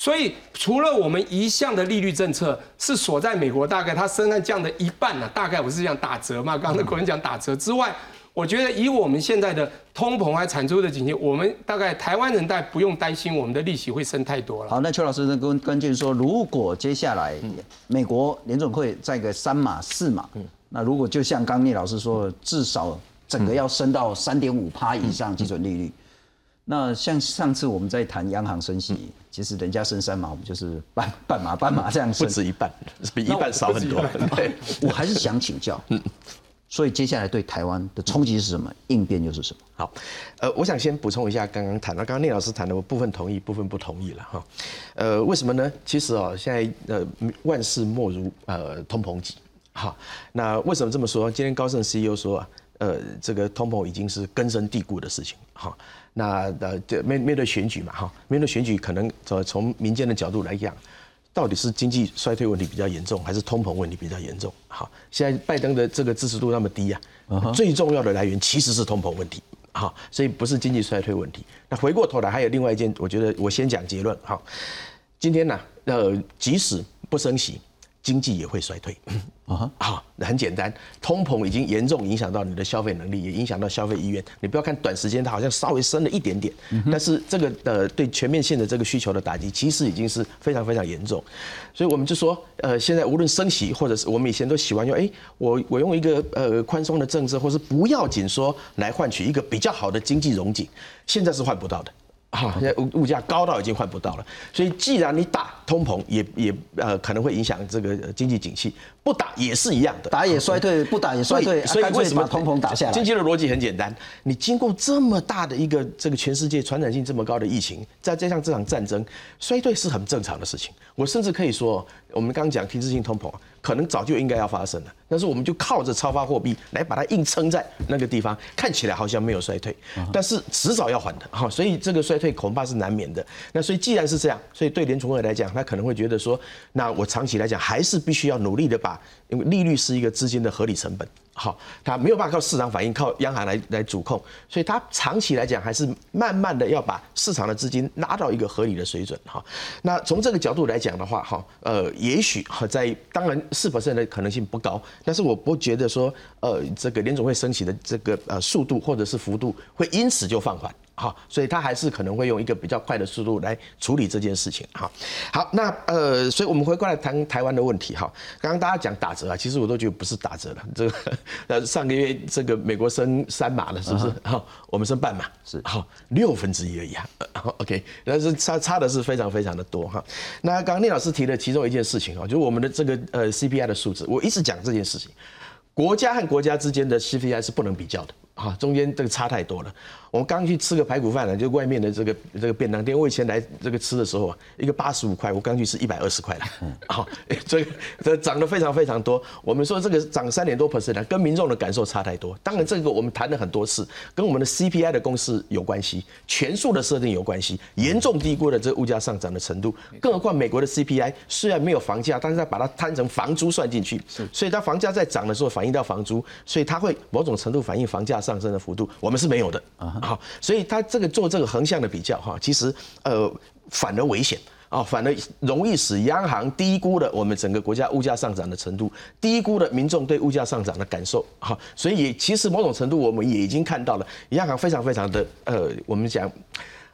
S2: 所以，除了我们一向的利率政策是锁在美国，大概它升案降的一半呢，大概我是讲打折嘛，刚刚国人讲打折之外，我觉得以我们现在的通膨还产出的景气，我们大概台湾人大不用担心我们的利息会升太多了。
S1: 好，那邱老师呢？跟关键说，如果接下来美国联总会再个三码四码，那如果就像刚聂老师说，至少整个要升到三点五趴以上基准利率。那像上次我们在谈央行升息，其实人家升三码，我们就是 半半码半码这样升，
S6: 不止一半，比一半少很多。
S1: 对，我还是想请教，嗯，所以接下来对台湾的冲击是什么？应变又是什么？
S6: 好，呃，我想先补充一下刚刚谈到，刚刚聂老师谈的，我部分同意，部分不同意了哈。呃，为什么呢？其实哦，现在呃万事莫如呃通膨急，哈，那为什么这么说？今天高盛 CEO 说啊，呃，这个通膨已经是根深蒂固的事情，哈。那呃，面面对选举嘛，哈，面对选举，可能从从民间的角度来讲，到底是经济衰退问题比较严重，还是通膨问题比较严重？好，现在拜登的这个支持度那么低啊，最重要的来源其实是通膨问题，好，所以不是经济衰退问题。那回过头来，还有另外一件，我觉得我先讲结论，好，今天呢，呃，即使不升息。经济也会衰退啊！好，很简单，通膨已经严重影响到你的消费能力，也影响到消费意愿。你不要看短时间它好像稍微升了一点点，但是这个呃对全面性的这个需求的打击，其实已经是非常非常严重。所以我们就说，呃，现在无论升息，或者是我们以前都喜欢用，哎，我我用一个呃宽松的政策，或是不要紧缩来换取一个比较好的经济融景，现在是换不到的。好，现在物物价高到已经换不到了，所以既然你打通膨，也也呃可能会影响这个经济景气，不打也是一样的，
S1: 打也衰退，不打也衰退，
S6: 所以为什么
S1: 通膨打下来？
S6: 经济的逻辑很简单，你经过这么大的一个这个全世界传染性这么高的疫情，再加上这场战争，衰退是很正常的事情。我甚至可以说，我们刚刚讲停滞性通膨。可能早就应该要发生了，但是我们就靠着超发货币来把它硬撑在那个地方，看起来好像没有衰退，但是迟早要还的哈，所以这个衰退恐怕是难免的。那所以既然是这样，所以对联储会来讲，他可能会觉得说，那我长期来讲还是必须要努力的把，因为利率是一个资金的合理成本。好，它没有办法靠市场反应，靠央行来来主控，所以它长期来讲还是慢慢的要把市场的资金拉到一个合理的水准。哈，那从这个角度来讲的话，哈，呃，也许哈在当然四 percent 的可能性不高，但是我不觉得说，呃，这个联总会升息的这个呃速度或者是幅度会因此就放缓。好，所以他还是可能会用一个比较快的速度来处理这件事情。哈，好，那呃，所以我们回过来谈台湾的问题。哈，刚刚大家讲打折啊，其实我都觉得不是打折了。这个呃，上个月这个美国升三码了，是不是？哈，我们升半码，是好六分之一而已啊。OK，但是差差的是非常非常的多哈。那刚刚聂老师提的其中一件事情啊，就是我们的这个呃 CPI 的数字，我一直讲这件事情，国家和国家之间的 CPI 是不能比较的。啊，中间这个差太多了。我们刚去吃个排骨饭呢，就外面的这个这个便当店。我以前来这个吃的时候啊，一个八十五块，我刚去是一百二十块了。好，这这涨得非常非常多。我们说这个涨三点多 percent 跟民众的感受差太多。当然，这个我们谈了很多次，跟我们的 CPI 的公式有关系，权数的设定有关系，严重低估了这个物价上涨的程度。更何况美国的 CPI 虽然没有房价，但是它把它摊成房租算进去，所以它房价在涨的时候反映到房租，所以它会某种程度反映房价。上升的幅度，我们是没有的啊。好，所以他这个做这个横向的比较哈，其实呃反而危险。啊，反而容易使央行低估了我们整个国家物价上涨的程度，低估了民众对物价上涨的感受。哈，所以也其实某种程度我们也已经看到了，央行非常非常的呃，我们讲。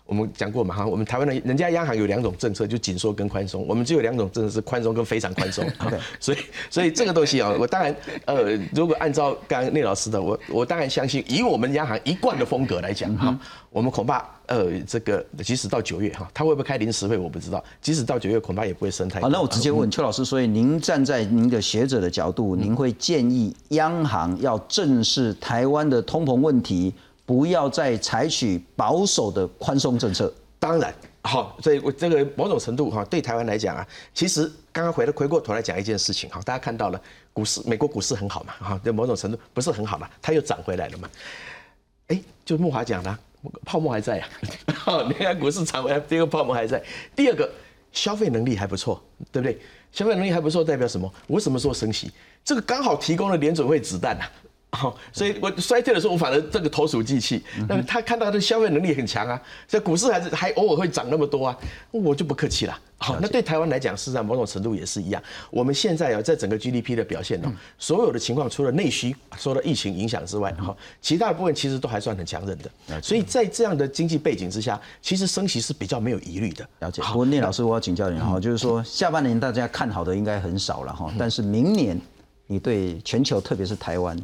S6: 我们讲过嘛哈，我们台湾的人家央行有两种政策，就紧缩跟宽松。我们只有两种政策是宽松跟非常宽松。对，所以所以这个东西啊，我当然呃，如果按照刚刚聂老师的，我我当然相信，以我们央行一贯的风格来讲哈，我们恐怕呃这个即使到九月哈，他会不会开临时会我不知道。即使到九月，恐怕也不会升太。
S1: 好，那我直接问邱老师，所以您站在您的学者的角度，您会建议央行要正视台湾的通膨问题？不要再采取保守的宽松政策。
S6: 当然，好，所以我这个某种程度哈，对台湾来讲啊，其实刚刚回了回过头来讲一件事情哈，大家看到了股市，美国股市很好嘛，哈，在某种程度不是很好嘛，它又涨回来了嘛。哎，就木华讲的，泡沫还在啊。你看股市涨回来，第一个泡沫还在，第二个消费能力还不错，对不对？消费能力还不错，代表什么？我什么时候升息？这个刚好提供了联准会子弹呐。好，所以我衰退的时候，我反而这个投鼠忌器。那么他看到他的消费能力很强啊，所以股市还是还偶尔会涨那么多啊，我就不客气了。好，那对台湾来讲，事实上某种程度也是一样。我们现在啊，在整个 GDP 的表现呢，所有的情况除了内需受到疫情影响之外，哈，其他的部分其实都还算很强韧的。所以在这样的经济背景之下，其实升息是比较没有疑虑的。
S1: 了解。不过聂老师，我要请教你哈，就是说下半年大家看好的应该很少了哈，但是明年你对全球，特别是台湾。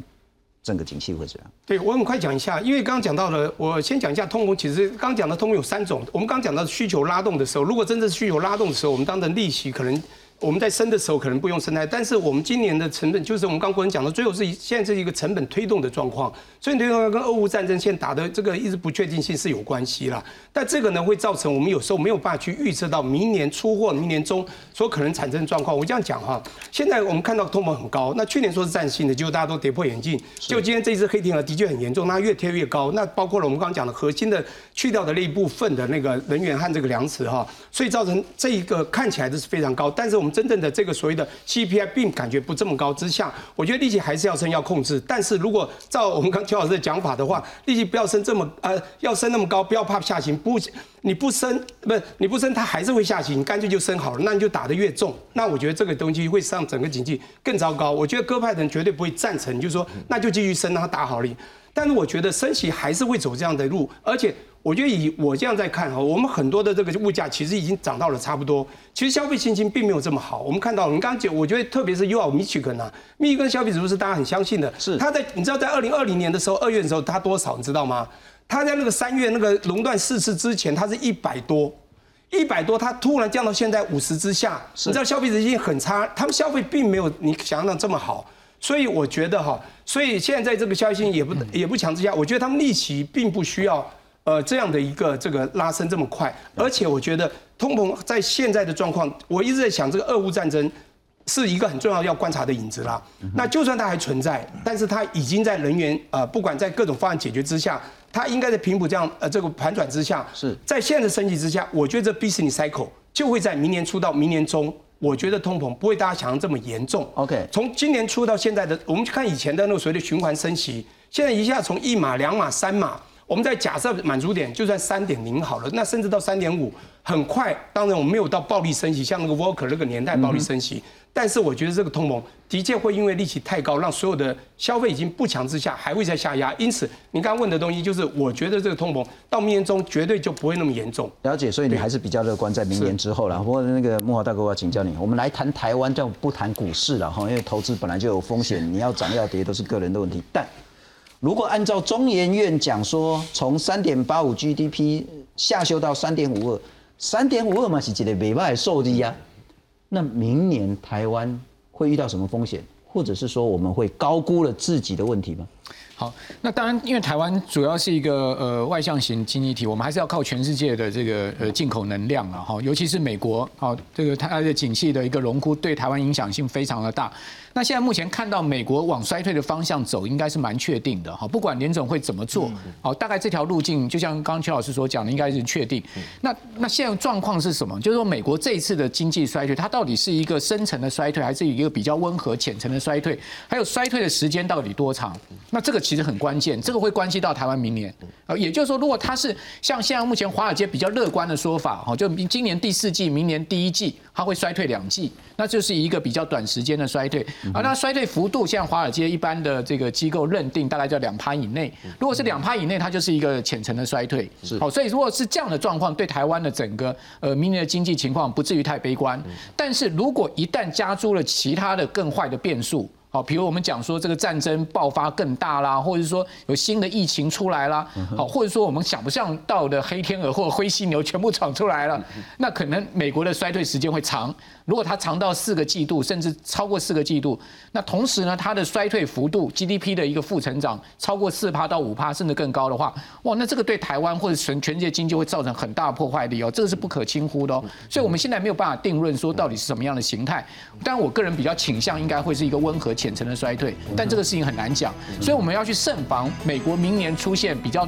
S1: 整个景气会怎样？
S2: 对我很快讲一下，因为刚刚讲到了，我先讲一下通膨。其实刚讲的通膨有三种，我们刚讲到需求拉动的时候，如果真正需求拉动的时候，我们当成利息可能。我们在升的时候可能不用生态，但是我们今年的成本就是我们刚国人讲的，最后是现在是一个成本推动的状况，所以推动跟俄乌战争现在打的这个一直不确定性是有关系啦。但这个呢会造成我们有时候没有办法去预测到明年出货、明年中所可能产生的状况。我这样讲哈，现在我们看到通膨很高，那去年说是暂性的，结果大家都跌破眼镜。就今天这一只黑天鹅的确很严重，那越贴越高。那包括了我们刚刚讲的核心的去掉的那一部分的那个能源和这个粮食哈，所以造成这一个看起来的是非常高，但是我们真正的这个所谓的 CPI 并感觉不这么高之下，我觉得利息还是要升要控制。但是如果照我们刚邱老师的讲法的话，利息不要升这么呃，要升那么高，不要怕下行，不你不升不是你不升，它还是会下行，你干脆就升好了，那你就打得越重，那我觉得这个东西会让整个经济更糟糕。我觉得鸽派的人绝对不会赞成，就是说那就继续升，让它打好了。但是我觉得升息还是会走这样的路，而且。我觉得以我这样在看哈，我们很多的这个物价其实已经涨到了差不多，其实消费信心并没有这么好。我们看到，我们刚刚讲，我觉得特别是 U 米奇根啊，密根消费指数是大家很相信的。
S1: 是，
S2: 它在你知道在二零二零年的时候，二月的时候它多少你知道吗？它在那个三月那个熔断四次之前，它是一百多，一百多，它突然降到现在五十之下。你知道消费者信心很差，他们消费并没有你想象的这么好。所以我觉得哈，所以现在在这个消息也不也不强制下，我觉得他们利息并不需要。呃，这样的一个这个拉升这么快，而且我觉得通膨在现在的状况，我一直在想，这个俄乌战争是一个很重要要观察的影子啦。那就算它还存在，但是它已经在人员呃，不管在各种方案解决之下，它应该在平补这样呃这个盘转之下，
S1: 是
S2: 在现在的升级之下，我觉得这 business cycle 就会在明年初到明年中，我觉得通膨不会大家想象这么严重。
S1: OK，
S2: 从今年初到现在的，我们去看以前的那个所谓的循环升息，现在一下从一码、两码、三码。我们在假设满足点就算三点零好了，那甚至到三点五，很快。当然我们没有到暴力升息，像那个 Walker 那个年代暴力升息。但是我觉得这个通膨的确会因为利息太高，让所有的消费已经不强之下，还会再下压。因此，你刚刚问的东西就是，我觉得这个通膨到明年中绝对就不会那么严重。
S1: 了解，所以你还是比较乐观，在明年之后了。不过那个木华大哥，我要请教你，我们来谈台湾，就不谈股市了哈，因为投资本来就有风险，你要涨要跌都是个人的问题，但。如果按照中研院讲说，从三点八五 GDP 下修到三点五二，三点五二嘛是几个美外受益呀？那明年台湾会遇到什么风险，或者是说我们会高估了自己的问题吗？
S4: 好，那当然，因为台湾主要是一个呃外向型经济体，我们还是要靠全世界的这个呃进口能量了哈，尤其是美国，好，这个它的景气的一个荣枯对台湾影响性非常的大。那现在目前看到美国往衰退的方向走，应该是蛮确定的哈。不管联总会怎么做，好，大概这条路径就像刚刚邱老师所讲的，应该是确定。那那现在状况是什么？就是说美国这一次的经济衰退，它到底是一个深层的衰退，还是一个比较温和浅层的衰退？还有衰退的时间到底多长？那这个。其实很关键，这个会关系到台湾明年。啊，也就是说，如果它是像现在目前华尔街比较乐观的说法，哈，就今年第四季、明年第一季它会衰退两季，那就是一个比较短时间的衰退。而那衰退幅度，像华尔街一般的这个机构认定大概在两趴以内。如果是两趴以内，它就是一个浅层的衰退。是，好，所以如果是这样的状况，对台湾的整个呃明年的经济情况不至于太悲观。但是如果一旦加诸了其他的更坏的变数，好，比如我们讲说这个战争爆发更大啦，或者是说有新的疫情出来啦，好，或者说我们想不象到的黑天鹅或灰犀牛全部闯出来了，那可能美国的衰退时间会长。如果它长到四个季度，甚至超过四个季度，那同时呢，它的衰退幅度 GDP 的一个负成长超过四趴到五趴，甚至更高的话，哇，那这个对台湾或者全全世界经济会造成很大的破坏力哦，这个是不可轻忽的哦。所以我们现在没有办法定论说到底是什么样的形态。但我个人比较倾向应该会是一个温和浅层的衰退，但这个事情很难讲，所以我们要去慎防美国明年出现比较。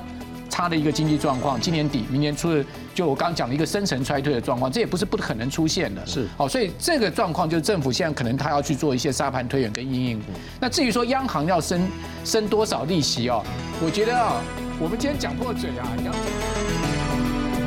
S4: 差的一个经济状况，今年底、明年初的，就我刚刚讲的一个深层衰退的状况，这也不是不可能出现的。是，好，所以这个状况就是政府现在可能他要去做一些沙盘推演跟阴影。那至于说央行要升升多少利息哦，我觉得啊，我们今天讲破嘴啊，央。